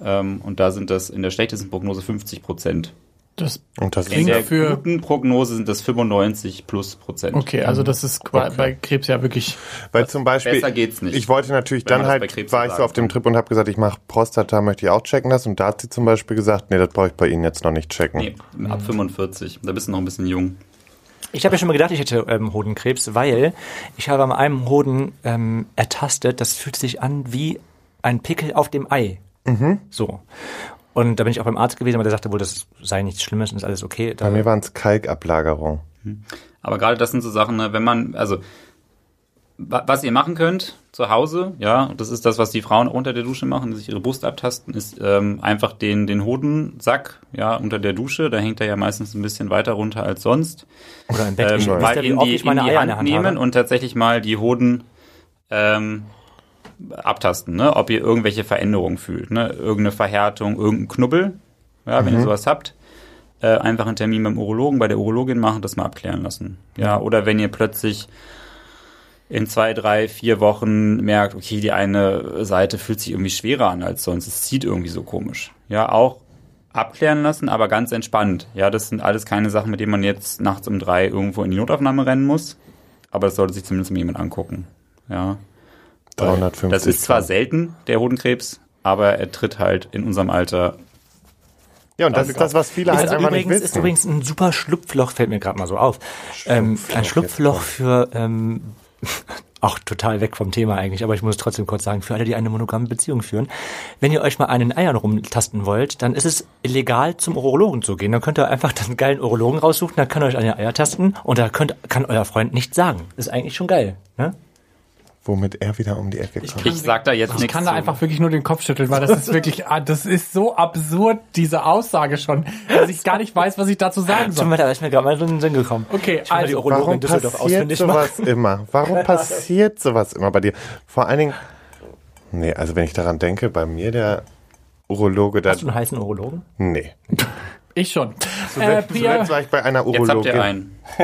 Ähm, und da sind das in der schlechtesten Prognose 50 Prozent. Das Und das In Klingt der für- guten Prognose sind das 95 plus Prozent. okay, also das ist qua- bei Krebs ja wirklich. Weil zum Beispiel, besser geht's nicht, ich wollte natürlich wenn dann halt, Krebs war ich so auf dem. Trip und habe gesagt, ich mache Prostata, möchte ich auch checken lassen. Und da hat sie zum Beispiel gesagt, nee, das brauche ich bei Ihnen jetzt noch nicht checken. Nee, ab 45. Da bist du noch ein bisschen jung. Ich habe ja schon mal gedacht, ich hätte ähm, Hodenkrebs, weil ich habe an einem Hoden ähm, ertastet, das fühlt sich an wie ein Pickel auf dem Ei. So. Und da bin ich auch beim Arzt gewesen, aber der sagte wohl, das sei nichts Schlimmes und ist alles okay. Da, Bei mir waren es Kalkablagerung. Aber gerade das sind so Sachen, ne, wenn man, also wa- was ihr machen könnt zu Hause, ja, und das ist das, was die Frauen auch unter der Dusche machen, die sich ihre Brust abtasten, ist ähm, einfach den, den Hodensack, ja, unter der Dusche, da hängt er ja meistens ein bisschen weiter runter als sonst, oder im Bett. ähm, mal in die, ich meine in die Eier Hand, Hand nehmen habe? und tatsächlich mal die Hoden ähm, abtasten, ne, ob ihr irgendwelche Veränderungen fühlt, ne, irgendeine Verhärtung, irgendein Knubbel, ja, wenn ihr sowas habt, äh, einfach einen Termin beim Urologen, bei der Urologin machen, das mal abklären lassen. Ja, oder wenn ihr plötzlich in zwei, drei, vier Wochen merkt, okay, die eine Seite fühlt sich irgendwie schwerer an als sonst, es zieht irgendwie so komisch. Ja, auch abklären lassen, aber ganz entspannt. Ja, das sind alles keine Sachen, mit denen man jetzt nachts um drei irgendwo in die Notaufnahme rennen muss. Aber das sollte sich zumindest mal jemand angucken. Ja. Weil 350 Das ist zwar selten, der Hodenkrebs, aber er tritt halt in unserem Alter Ja, und das ist das, was viele halt Ist einfach nicht übrigens, ist wissen. übrigens ein super Schlupfloch, fällt mir gerade mal so auf. Ähm, ein Schlupfloch für, ähm, <laughs> auch total weg vom Thema eigentlich, aber ich muss trotzdem kurz sagen, für alle, die eine monogame Beziehung führen, wenn ihr euch mal an den Eiern rumtasten wollt, dann ist es illegal, zum Urologen zu gehen. Dann könnt ihr einfach einen geilen Urologen raussuchen, der kann euch an den Eier tasten und da könnt, kann euer Freund nichts sagen. Ist eigentlich schon geil, ne? Womit er wieder um die Ecke kommt. Ich sag da jetzt Ich kann da einfach wirklich nur den Kopf schütteln, weil das ist wirklich, ah, das ist so absurd, diese Aussage schon, dass ich gar nicht weiß, was ich dazu sagen Tut soll. mir leid, ist mir gerade mal so in den Sinn gekommen. Okay, ich die also, Urologin Warum passiert ausfindig machen. sowas <laughs> immer? Warum passiert sowas immer bei dir? Vor allen Dingen, nee, also wenn ich daran denke, bei mir der Urologe, da, Hast du einen heißen Urologen? nee. Ich schon. Äh, Priya, Zuletzt war ich bei einer Jetzt habt Urologin. ihr einen. <laughs>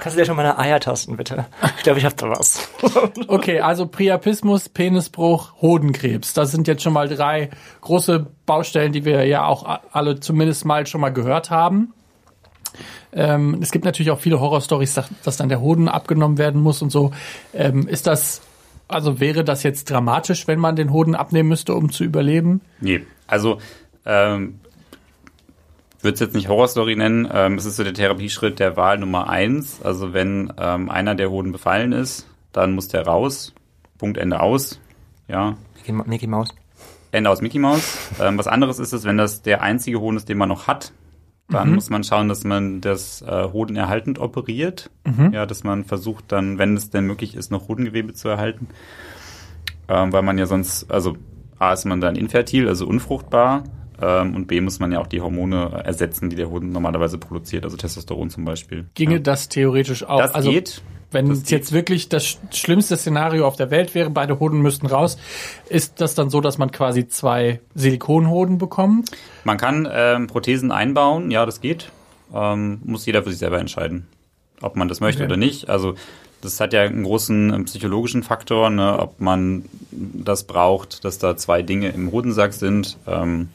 Kannst du dir schon mal eine Eier tasten, bitte? Ich glaube, ich hab da was. <laughs> okay, also Priapismus, Penisbruch, Hodenkrebs. Das sind jetzt schon mal drei große Baustellen, die wir ja auch a- alle zumindest mal schon mal gehört haben. Ähm, es gibt natürlich auch viele Horrorstories, dass, dass dann der Hoden abgenommen werden muss und so. Ähm, ist das, also wäre das jetzt dramatisch, wenn man den Hoden abnehmen müsste, um zu überleben? Nee, also ähm, würde es jetzt nicht Horrorstory nennen. Ähm, es ist so der Therapieschritt der Wahl Nummer eins. Also wenn ähm, einer der Hoden befallen ist, dann muss der raus. Punkt Ende aus. Ja, Mickey, Mickey Maus. Ende aus Mickey Mouse. Ähm, was anderes ist es, wenn das der einzige Hoden ist, den man noch hat. Dann muss man schauen, dass man das äh, Hoden erhaltend operiert. Ja, dass man versucht dann, wenn es denn möglich ist, noch Hodengewebe zu erhalten. Ähm, weil man ja sonst, also A ist man dann infertil, also unfruchtbar. Ähm, und B muss man ja auch die Hormone ersetzen, die der Hoden normalerweise produziert, also Testosteron zum Beispiel. Ginge ja. das theoretisch auch? Das also, geht. Wenn Das es geht. jetzt wirklich das sch- schlimmste Szenario auf der Welt wäre, beide Hoden müssten raus, ist das dann so, dass man quasi zwei Silikonhoden bekommt? Man kann ähm, Prothesen einbauen, ja, das geht. Ähm, muss jeder für sich selber entscheiden, ob man das möchte Okay. oder nicht. Also das hat ja einen großen ähm, psychologischen Faktor, ne, ob man das braucht, dass da zwei Dinge im Hodensack sind. Ähm,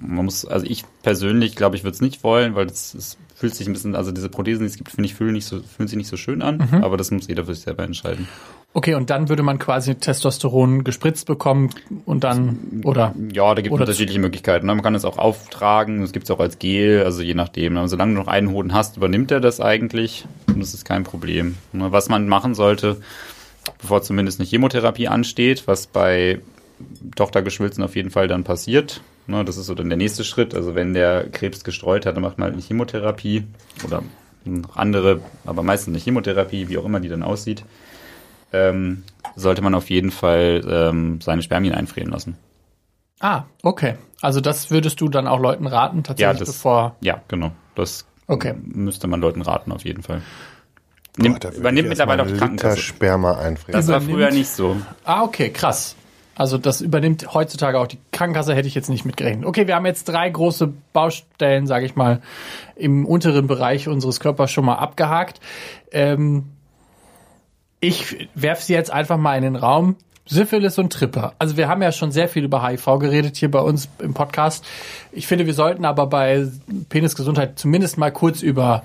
man muss, also ich persönlich glaube ich, würde es nicht wollen, weil es, fühlt sich ein bisschen, also diese Prothesen, die es gibt, finde ich, fühlen, nicht so, fühlen sich nicht so schön an, aber das muss jeder für sich selber entscheiden. Okay, und dann würde man quasi Testosteron gespritzt bekommen und dann, oder? Ja, da gibt es unterschiedliche Möglichkeiten. ne? Man kann es auch auftragen, es gibt es auch als Gel, also je nachdem. Aber solange du noch einen Hoden hast, übernimmt er das eigentlich und das ist kein Problem. Ne, Was man machen sollte, bevor zumindest eine Chemotherapie ansteht, was bei Tochtergeschwülzen auf jeden Fall dann passiert. Ne, Das ist so dann der nächste Schritt. Also wenn der Krebs gestreut hat, dann macht man halt eine Chemotherapie oder noch andere, aber meistens eine Chemotherapie, wie auch immer die dann aussieht. Ähm, sollte man auf jeden Fall ähm, seine Spermien einfrieren lassen. Ah, okay. Also das würdest du dann auch Leuten raten, tatsächlich, das, bevor. Ja, genau. Das Okay. müsste man Leuten raten, auf jeden Fall. Nimm, da würde übernimmt mittlerweile auch die Krankenkasse. Sperma einfrieren. Das war früher nicht so. Ah, okay, krass. Also das übernimmt heutzutage auch die Krankenkasse, hätte ich jetzt nicht mitgerechnet. Okay, wir haben jetzt drei große Baustellen, sage ich mal, im unteren Bereich unseres Körpers schon mal abgehakt. Ähm, ich werfe sie jetzt einfach mal in den Raum. Syphilis und Tripper. Also wir haben ja schon sehr viel über HIV geredet hier bei uns im Podcast. Ich finde, wir sollten aber bei Penisgesundheit zumindest mal kurz über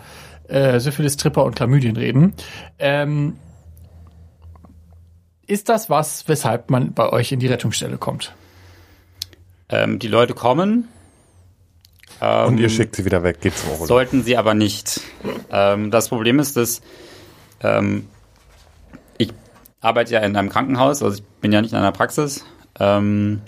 äh, Syphilis, Tripper und Chlamydien reden. Ähm, ist das was, weshalb man bei euch in die Rettungsstelle kommt? Ähm, die Leute kommen. Ähm, Und ihr schickt sie wieder weg, geht zum Urologen. Sollten sie aber nicht. Ähm, das Problem ist, dass ähm, ich arbeite ja in einem Krankenhaus, also ich bin ja nicht in einer Praxis. Ähm,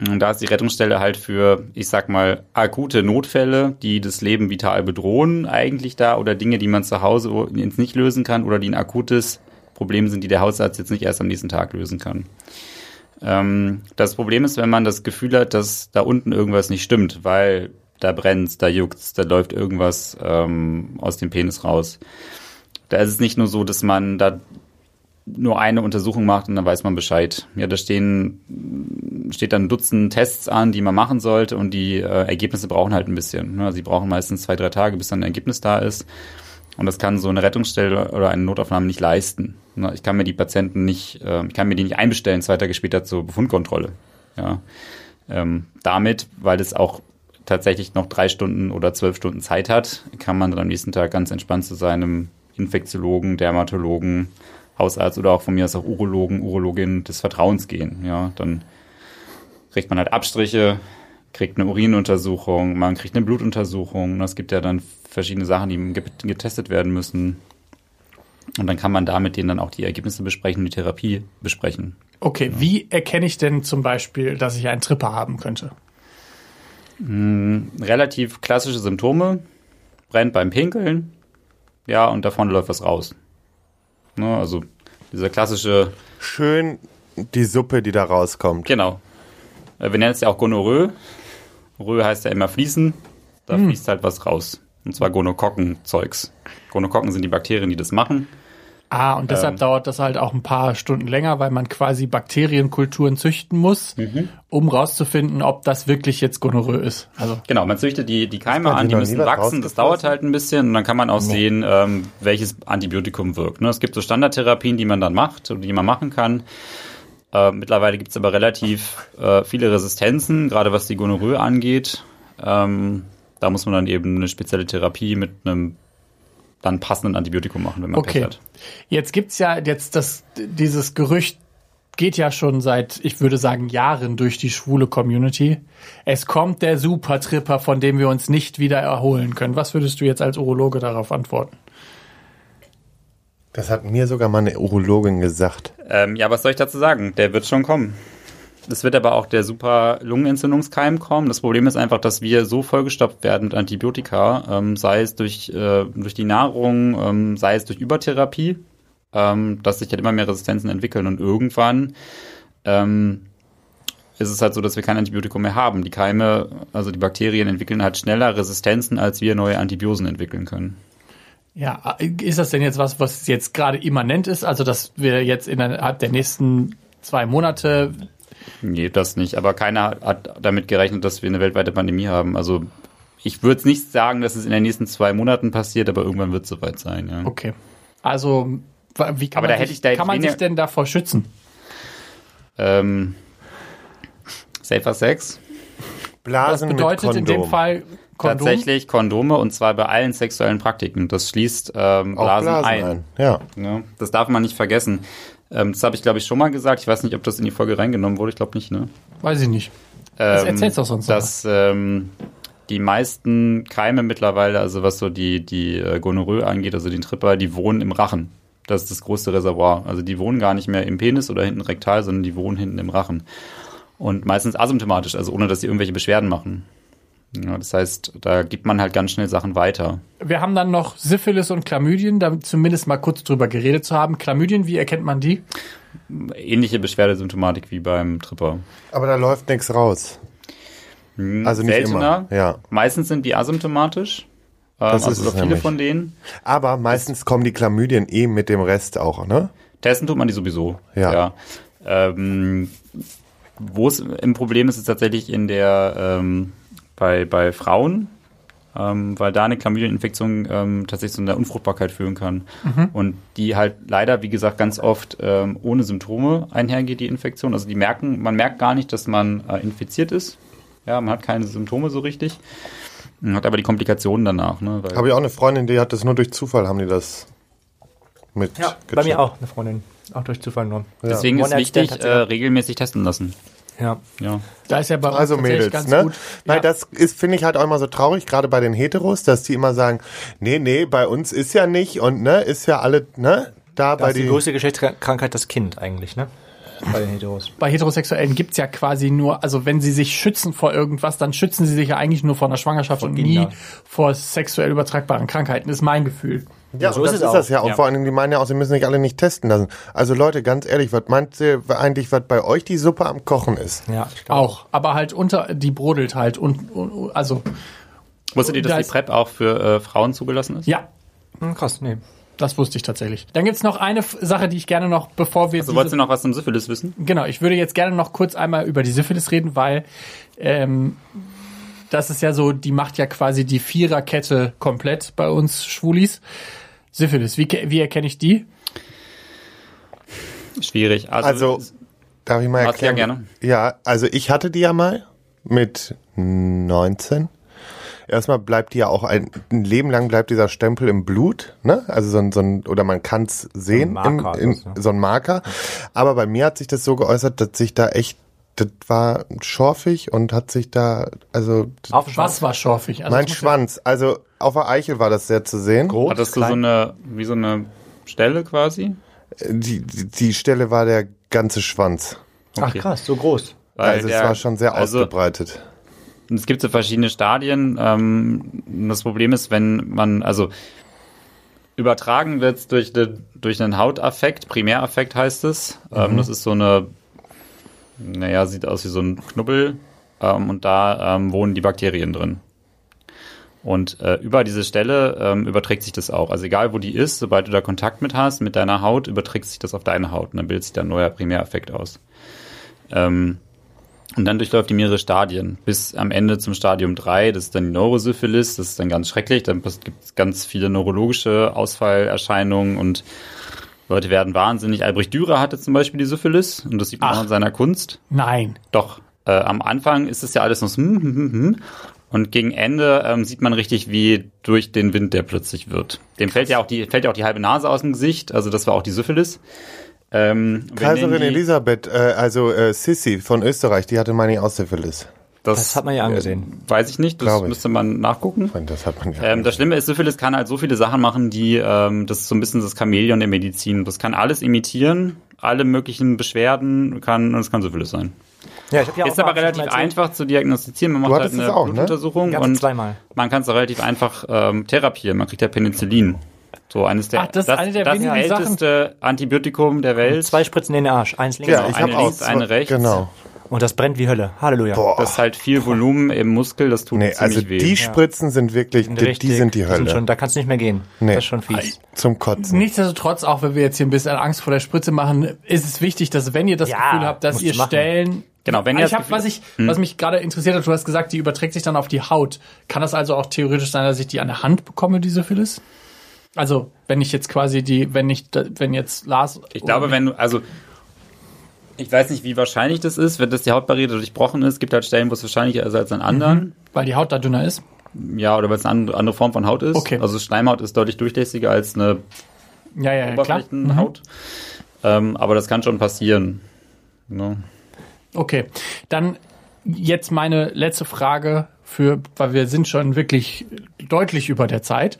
und da ist die Rettungsstelle halt für, ich sag mal, akute Notfälle, die das Leben vital bedrohen, eigentlich da oder Dinge, die man zu Hause jetzt nicht lösen kann oder die ein akutes Problem sind, die der Hausarzt jetzt nicht erst am nächsten Tag lösen kann. Ähm, das Problem ist, wenn man das Gefühl hat, dass da unten irgendwas nicht stimmt, weil da brennt, da juckt, da läuft irgendwas ähm, aus dem Penis raus. Da ist es nicht nur so, dass man da nur eine Untersuchung macht und dann weiß man Bescheid. Ja, da stehen, steht dann ein Dutzend Tests an, die man machen sollte und die äh, Ergebnisse brauchen halt ein bisschen. Ne? Sie brauchen meistens zwei, drei Tage, bis dann ein Ergebnis da ist. Und das kann so eine Rettungsstelle oder eine Notaufnahme nicht leisten. Ich kann mir die Patienten nicht, äh, ich kann mir die nicht einbestellen, zwei Tage später zur Befundkontrolle. Ja. Ähm, damit, weil es auch tatsächlich noch drei Stunden oder zwölf Stunden Zeit hat, kann man dann am nächsten Tag ganz entspannt zu seinem Infektiologen, Dermatologen, Hausarzt oder auch von mir aus auch Urologen, Urologin des Vertrauens gehen. Ja, dann kriegt man halt Abstriche, kriegt eine Urinuntersuchung, man kriegt eine Blutuntersuchung. Es gibt ja dann verschiedene Sachen, die getestet werden müssen. Und dann kann man da mit denen dann auch die Ergebnisse besprechen und die Therapie besprechen. Okay, wie erkenne ich denn zum Beispiel, dass ich einen Tripper haben könnte? Relativ klassische Symptome. Brennt beim Pinkeln. Ja, und davon läuft was raus. Ne, also dieser klassische, Schön die Suppe, die da rauskommt. genau. Äh, Wir nennen es ja auch Gonorrhoe. Rö heißt ja immer fließen. Da fließt halt was raus. Und zwar Gonokokken-Zeugs. Gonokokken sind die Bakterien, die das machen. Ah, und deshalb Ähm. dauert das halt auch ein paar Stunden länger, weil man quasi Bakterienkulturen züchten muss, um rauszufinden, ob das wirklich jetzt Gonorrhoe ist. Also Genau, man züchtet die, die Keime an, die müssen wachsen, das dauert halt ein bisschen und dann kann man auch sehen, ähm, welches Antibiotikum wirkt. Ne? Es gibt so Standardtherapien, die man dann macht oder die man machen kann. Äh, mittlerweile gibt es aber relativ äh, viele Resistenzen, gerade was die Gonorrhoe angeht. Ähm, da muss man dann eben eine spezielle Therapie mit einem dann passenden Antibiotikum machen, wenn man Pech Okay. hat. Jetzt gibt's ja jetzt das, dieses Gerücht geht ja schon seit, ich würde sagen, Jahren durch die schwule Community. Es kommt der Supertripper, von dem wir uns nicht wieder erholen können. Was würdest du jetzt als Urologe darauf antworten? Das hat mir sogar mal eine Urologin gesagt. Ähm, ja, was soll ich dazu sagen? Der wird schon kommen. Es wird aber auch der super Lungenentzündungskeim kommen. Das Problem ist einfach, dass wir so vollgestopft werden mit Antibiotika, ähm, sei es durch, äh, durch die Nahrung, ähm, sei es durch Übertherapie, ähm, dass sich halt immer mehr Resistenzen entwickeln und irgendwann ähm, ist es halt so, dass wir kein Antibiotikum mehr haben. Die Keime, also die Bakterien entwickeln halt schneller Resistenzen, als wir neue Antibiosen entwickeln können. Ja, ist das denn jetzt was, was jetzt gerade immanent ist? Also, dass wir jetzt innerhalb der nächsten zwei Monate Nee, das nicht. Aber keiner hat damit gerechnet, dass wir eine weltweite Pandemie haben. Also ich würde es nicht sagen, dass es in den nächsten zwei Monaten passiert, aber irgendwann wird es soweit sein. Ja. Okay. Also, wie kann, Aber man, da hätte sich, ich da jetzt kann man sich denn davor schützen? Ähm, Safer Sex, Das Blasen bedeutet mit in Kondom. dem Fall Kondom. tatsächlich Kondome und zwar bei allen sexuellen Praktiken. Das schließt ähm, Blasen, Blasen ein. ein. Ja. Ja, das darf man nicht vergessen. Ähm, das habe ich, glaube ich, schon mal gesagt. Ich weiß nicht, ob das in die Folge reingenommen wurde. Ich glaube nicht, ne? Weiß ich nicht. Ähm, erzähl's doch sonst. Dass ähm, die meisten Keime mittlerweile, also was so die, die äh, Gonorrhoe angeht, also den Tripper, die wohnen im Rachen. Das ist das größte Reservoir. Also die wohnen gar nicht mehr im Penis oder hinten rektal, sondern die wohnen hinten im Rachen. Und meistens asymptomatisch, also ohne dass sie irgendwelche Beschwerden machen. Ja, das heißt, da gibt man halt ganz schnell Sachen weiter. Wir haben dann noch Syphilis und Chlamydien, da zumindest mal kurz drüber geredet zu haben. Chlamydien, wie erkennt man die? Ähnliche Beschwerdesymptomatik wie beim Tripper. Aber da läuft nichts raus. Also nicht Seltener. immer. Ja. Meistens sind die asymptomatisch. Ähm, Das ist also es viele nämlich. von denen. Aber meistens kommen die Chlamydien eh mit dem Rest auch, ne? Testen tut man die sowieso. Ja. Ähm, Wo es ein Problem ist, ist tatsächlich in der ähm, bei, bei Frauen, ähm, weil da eine Chlamydieninfektion ähm, tatsächlich zu einer Unfruchtbarkeit führen kann. Und die halt leider, wie gesagt, ganz oft ähm, ohne Symptome einhergeht, die Infektion. Also die merken, man merkt gar nicht, dass man äh, infiziert ist. Ja, man hat keine Symptome so richtig. Man hat aber die Komplikationen danach. Ne? Weil Habe ich auch eine Freundin, die hat das nur durch Zufall, haben die das mit Ja, bei mir auch eine Freundin. Auch durch Zufall nur. Deswegen ist One Stand wichtig, äh, regelmäßig testen lassen. Ja. Ja. Da ist ja bei uns Also Mädels, ganz ne? gut. Weil Ja. das ist, finde ich halt auch immer so traurig, gerade bei den Heteros, dass die immer sagen, nee, nee, bei uns ist ja nicht und ne, ist ja alle, ne, da Da bei ist die die, größte Geschlechtskrankheit das Kind eigentlich, ne? Bei den Heteros. bei Heterosexuellen gibt's ja quasi nur, also wenn sie sich schützen vor irgendwas, dann schützen sie sich ja eigentlich nur vor einer Schwangerschaft und nie Kindern. vor sexuell übertragbaren Krankheiten, ist mein Gefühl. Ja, so und ist das es ist auch. das ja. Und Ja. vor allen Dingen, die meinen ja auch, sie müssen sich alle nicht testen lassen. Also Leute, ganz ehrlich, was meint ihr eigentlich, was bei euch die Suppe am Kochen ist? Ja, Auch, aber halt unter, die brodelt halt und, und also, Wusstet ihr, dass Da die PrEP auch für äh, Frauen zugelassen ist? ja, Hm, krass, nee. das wusste ich tatsächlich. Dann gibt's noch eine F- Sache, die ich gerne noch, bevor wir Also diese- wolltest du noch was zum Syphilis wissen? Genau, ich würde jetzt gerne noch kurz einmal über die Syphilis reden, weil ähm, das ist ja so, die macht ja quasi die Viererkette komplett bei uns Schwulis. Syphilis, wie, wie erkenne ich die? Schwierig. Also, Also, darf ich mal Ja, erklären? gerne. Ja, also ich hatte die ja mal mit 19. Erstmal bleibt die ja auch ein, ein Leben lang bleibt dieser Stempel im Blut, ne? Also so ein, so ein oder man kann es sehen, ein Marker im, ist in, das, ne? so ein Marker. Aber bei mir hat sich das so geäußert, dass sich da echt, das war schorfig und hat sich da, also Auf Was war schorfig? Also mein es Schwanz, also auf der Eichel war das sehr zu sehen. Groß, hattest du so klein. eine, wie so eine Stelle quasi? Die, die, die Stelle war der ganze Schwanz. Ach Okay. krass, so groß. Weil also es der- war schon sehr also, ausgebreitet. Es gibt so verschiedene Stadien. Ähm, das Problem ist, wenn man, also übertragen wird durch, de, durch einen Hautaffekt, Primäraffekt heißt es. Ähm, das ist so eine, naja, sieht aus wie so ein Knubbel ähm, und da ähm, wohnen die Bakterien drin. Und äh, über diese Stelle ähm, überträgt sich das auch. Also egal wo die ist, sobald du da Kontakt mit hast, mit deiner Haut, überträgt sich das auf deine Haut und dann bildet sich da ein neuer Primäraffekt aus. Ähm, und dann durchläuft die mehrere Stadien bis am Ende zum Stadium 3. Das ist dann die Neurosyphilis. Das ist dann ganz schrecklich. Dann gibt es ganz viele neurologische Ausfallerscheinungen und Leute werden wahnsinnig. Albrecht Dürer hatte zum Beispiel die Syphilis und das sieht man Ach. auch in seiner Kunst. Nein. Doch, äh, am Anfang ist es ja alles noch so, hm, hm, hm, hm. und gegen Ende ähm, sieht man richtig, wie durch den Wind der plötzlich wird. Dem fällt ja auch die fällt ja auch die halbe Nase aus dem Gesicht. Also das war auch die Syphilis. Ähm, Kaiserin die- Elisabeth, äh, also äh, Sissi von Österreich, die hatte meine auch Syphilis. Das hat man ja angesehen. Äh, weiß ich nicht, das Glaube ich. müsste man nachgucken. Das hat man ja. Ähm, das Schlimme ist, Syphilis kann halt so viele Sachen machen, die, ähm, das ist so ein bisschen das Chamäleon der Medizin. Das kann alles imitieren, alle möglichen Beschwerden kann, und es kann Syphilis sein. Ja, ich hab ja Ist aber relativ einfach zu diagnostizieren. Man macht halt eine auch, ne? Blutuntersuchung Ganz und zweimal. man kann es auch relativ einfach ähm, therapieren. Man kriegt ja Penicillin. So eines der, Ach, das ist eine der das wenigen Sachen- älteste Antibiotikum der Welt. Zwei Spritzen in den Arsch, eins links, ja, ich eine habe auch links, eine rechts. Genau. Und das brennt wie Hölle. Halleluja. Boah. Das ist halt viel Volumen im Muskel, das tut Nee, ziemlich also weh. die Spritzen sind wirklich, die, Richtig, die sind die Hölle. schon, da kannst du nicht mehr gehen. Nee. Das ist schon fies. Zum Kotzen. Nichtsdestotrotz, auch wenn wir jetzt hier ein bisschen Angst vor der Spritze machen, ist es wichtig, dass wenn ihr das Ja, Gefühl habt, dass ihr machen. Stellen. Genau, wenn ihr ich das hab, Gefühl- was ich, was mich gerade interessiert hat, du hast gesagt, die überträgt sich dann auf die Haut. Kann das also auch theoretisch sein, dass ich die an der Hand bekomme, diese Syphilis? Also, wenn ich jetzt quasi die, wenn ich, wenn jetzt Lars. Ich glaube, wenn du, also ich weiß nicht, wie wahrscheinlich das ist, wenn das die Hautbarriere durchbrochen ist. gibt halt Stellen, wo es wahrscheinlicher ist als an anderen. Weil die Haut da dünner ist. Ja, oder weil es eine andere, Form von Haut ist. Okay. Also Schleimhaut ist deutlich durchlässiger als eine Ja, ja, ja klar. Mhm. Oberflächenhaut. Ähm, aber das kann schon passieren. Ne? Okay, dann jetzt meine letzte Frage für, weil wir sind schon wirklich deutlich über der Zeit.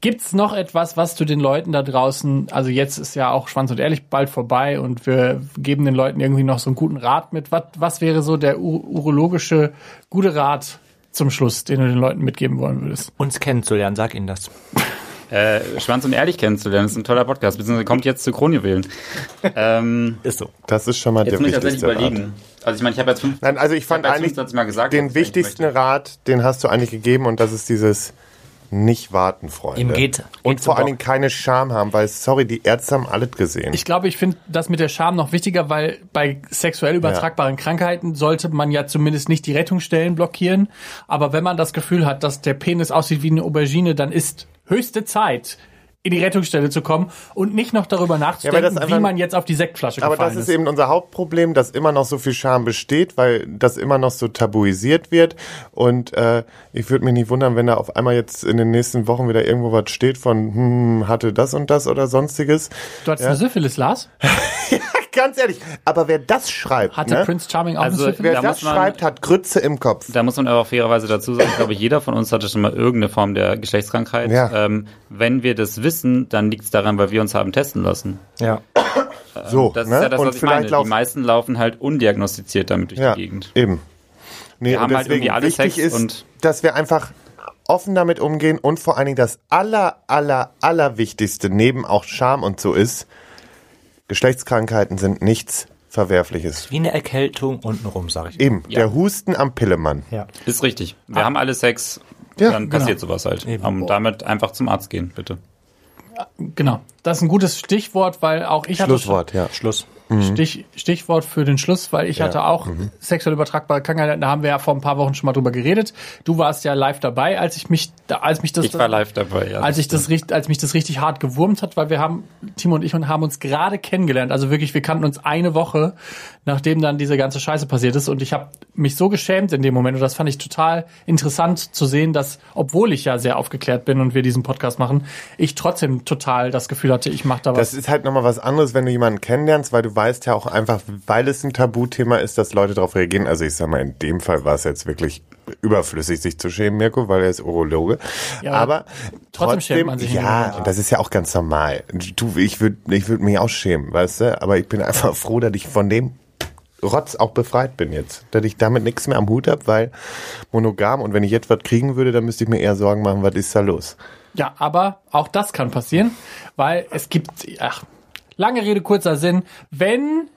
Gibt's noch etwas, was du den Leuten da draußen, also jetzt ist ja auch Schwanz und Ehrlich bald vorbei und wir geben den Leuten irgendwie noch so einen guten Rat mit. Was, was wäre so der urologische gute Rat zum Schluss, den du den Leuten mitgeben wollen würdest? Uns kennenzulernen, sag ihnen das. Äh, Schwanz und Ehrlich kennenzulernen, das ist ein toller Podcast, beziehungsweise kommt jetzt zu Kronjuwelen. ähm, Ist so. Das ist schon mal jetzt der muss ich tatsächlich wichtigste Rat. überlegen. Also ich meine, ich habe jetzt fünf, Nein, also ich fand jetzt eigentlich 25 Mal gesagt, den ich wichtigsten. Rat, den hast du eigentlich gegeben und das ist dieses nicht warten, Freunde. Ihm geht- und geht vor allen Dingen keine Scham haben, weil sorry, die Ärzte haben alles gesehen. Ich glaube, ich finde das mit der Scham noch wichtiger, weil bei sexuell übertragbaren Krankheiten sollte man ja zumindest nicht die Rettungsstellen blockieren. Aber wenn man das Gefühl hat, dass der Penis aussieht wie eine Aubergine, dann ist höchste Zeit, in die Rettungsstelle zu kommen und nicht noch darüber nachzudenken, das einfach- wie man jetzt auf die Sektflasche Aber gefallen das ist eben unser Hauptproblem, dass immer noch so viel Scham besteht, weil das immer noch so tabuisiert wird. Und äh, ich würde mich nicht wundern, wenn da auf einmal jetzt in den nächsten Wochen wieder irgendwo was steht von, hm, hatte das und das oder sonstiges. Du hattest eine Syphilis, Lars? <laughs> <laughs> Ganz ehrlich, aber wer das schreibt, Hatte ne? Prince Charming auch Also, wer Da das man- schreibt, hat Grütze im Kopf. Da muss man aber auch fairerweise dazu sagen, ich glaube, jeder von uns hatte schon mal irgendeine Form der Geschlechtskrankheit. Ja. Ähm, wenn wir das wissen, dann liegt es daran, weil wir uns haben testen lassen. Ja. So, Das ne? ist ja das, und was ich vielleicht meine. Die meisten laufen halt undiagnostiziert damit durch ja, die Gegend. eben. Nee, Wir und haben halt irgendwie alle wichtig Sex ist, und- dass wir einfach offen damit umgehen und vor allen Dingen das aller, aller, aller Wichtigste neben auch Scham und so ist, Geschlechtskrankheiten sind nichts Verwerfliches. Wie eine Erkältung untenrum, sag ich. Eben, der Husten am Pillemann. Ja. Ist richtig. Wir haben alle Sex, Ja, dann genau. passiert sowas halt. Eben. Um, damit einfach zum Arzt gehen, bitte. Genau. Das ist ein gutes Stichwort, weil auch ich hatte Schlusswort, ja. Schluss. Stich, Stichwort für den Schluss, weil ich hatte auch Mhm. sexuell übertragbare Krankheiten. Da haben wir ja vor ein paar Wochen schon mal drüber geredet. Du warst ja live dabei, als ich mich, als mich das, Ich war live dabei, ja. als ich das richtig, als mich das richtig hart gewurmt hat, weil wir haben Timo und ich und haben uns gerade kennengelernt. Also wirklich, wir kannten uns eine Woche, nachdem dann diese ganze Scheiße passiert ist. Und ich habe mich so geschämt in dem Moment. Und das fand ich total interessant zu sehen, dass, obwohl ich ja sehr aufgeklärt bin und wir diesen Podcast machen, ich trotzdem total das Gefühl hatte, ich mache da was. Das ist halt nochmal was anderes, wenn du jemanden kennenlernst, weil du weißt ja auch einfach, weil es ein Tabuthema ist, dass Leute darauf reagieren. Also ich sag mal, in dem Fall war es jetzt wirklich überflüssig, sich zu schämen, Mirko, weil er ist Urologe. Ja, aber trotzdem trotzdem, schämt man sich ja, und das ist ja auch ganz normal. Du, ich würde ich würd mich auch schämen, weißt du? Aber ich bin einfach froh, dass ich von dem Rotz auch befreit bin jetzt. Dass ich damit nichts mehr am Hut hab, weil monogam und wenn ich jetzt was kriegen würde, dann müsste ich mir eher Sorgen machen, was ist da los? Ja, aber auch das kann passieren, weil es gibt, ach, lange Rede, kurzer Sinn, wenn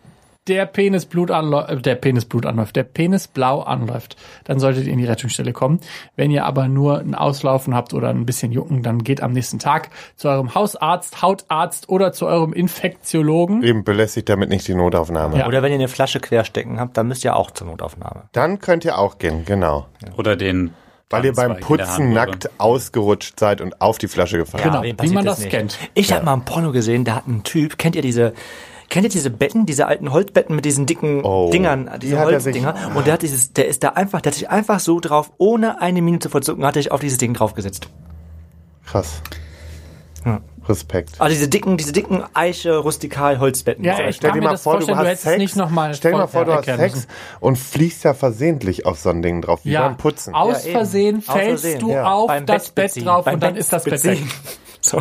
der Penis Blut anläuft, äh, der Penis Blut anläuft, der Penis blau anläuft, dann solltet ihr in die Rettungsstelle kommen. Wenn ihr aber nur ein Auslaufen habt oder ein bisschen Jucken, dann geht am nächsten Tag zu eurem Hausarzt, Hautarzt oder zu eurem Infektiologen. Eben belästigt damit nicht die Notaufnahme. Ja. Oder wenn ihr eine Flasche querstecken habt, dann müsst ihr auch zur Notaufnahme. Dann könnt ihr auch gehen, genau. Oder den Weil ihr beim Putzen nackt ausgerutscht seid und auf die Flasche gefallen. Genau, wem wie man das nicht? kennt. Ich habe mal ein Porno gesehen, da hat ein Typ, kennt ihr diese, kennt ihr diese Betten, diese alten Holzbetten mit diesen dicken Oh, Dingern, diese die hat er sich- Holzdinger? Und der hat dieses, der ist da einfach, der hat sich einfach so drauf, ohne eine Minute zu verzucken, hat er sich auf dieses Ding draufgesetzt. Krass. Ja. Respekt. Also diese dicken, diese dicken Eiche, rustikal Holzbetten. Ja, ich Stell dir mal vor, du hast hättest Sex. nicht noch mal Stell dir mal vor, du hast Sex und fliegst ja versehentlich auf so ein Ding drauf, wie Ja, beim Putzen. aus Ja. Versehen Aus fällst Versehen, du ja. auf Beim das Bett beziehen. drauf Beim und dann ist das Bett weg. <laughs> So.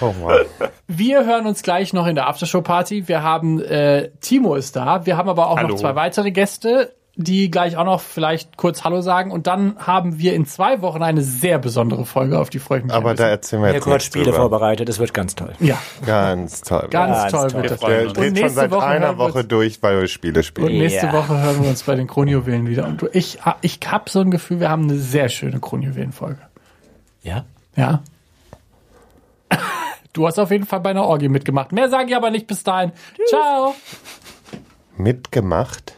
Oh, wow. Wir hören uns gleich noch in der Aftershow-Party. Wir haben, äh, Timo ist da. Wir haben aber auch Hallo. noch zwei weitere Gäste, die gleich auch noch vielleicht kurz Hallo sagen. Und dann haben wir in zwei Wochen eine sehr besondere Folge, auf die freue ich mich. Aber da erzählen wir jetzt hat nichts Spiele drüber. vorbereitet, das wird ganz toll. Ja, Ganz toll. ganz, Ganz toll toll. wird das. Der dreht schon seit Woche einer Woche durch, weil wir Spiele Und spielen. nächste Ja. Woche hören wir uns bei den Kronjuwelen wieder. Und du- ich, ich habe so ein Gefühl, wir haben eine sehr schöne Kronjuwelen-Folge. Ja? Ja. <laughs> Du hast auf jeden Fall bei einer Orgie mitgemacht. Mehr sage ich aber nicht bis dahin. Ciao. Mitgemacht?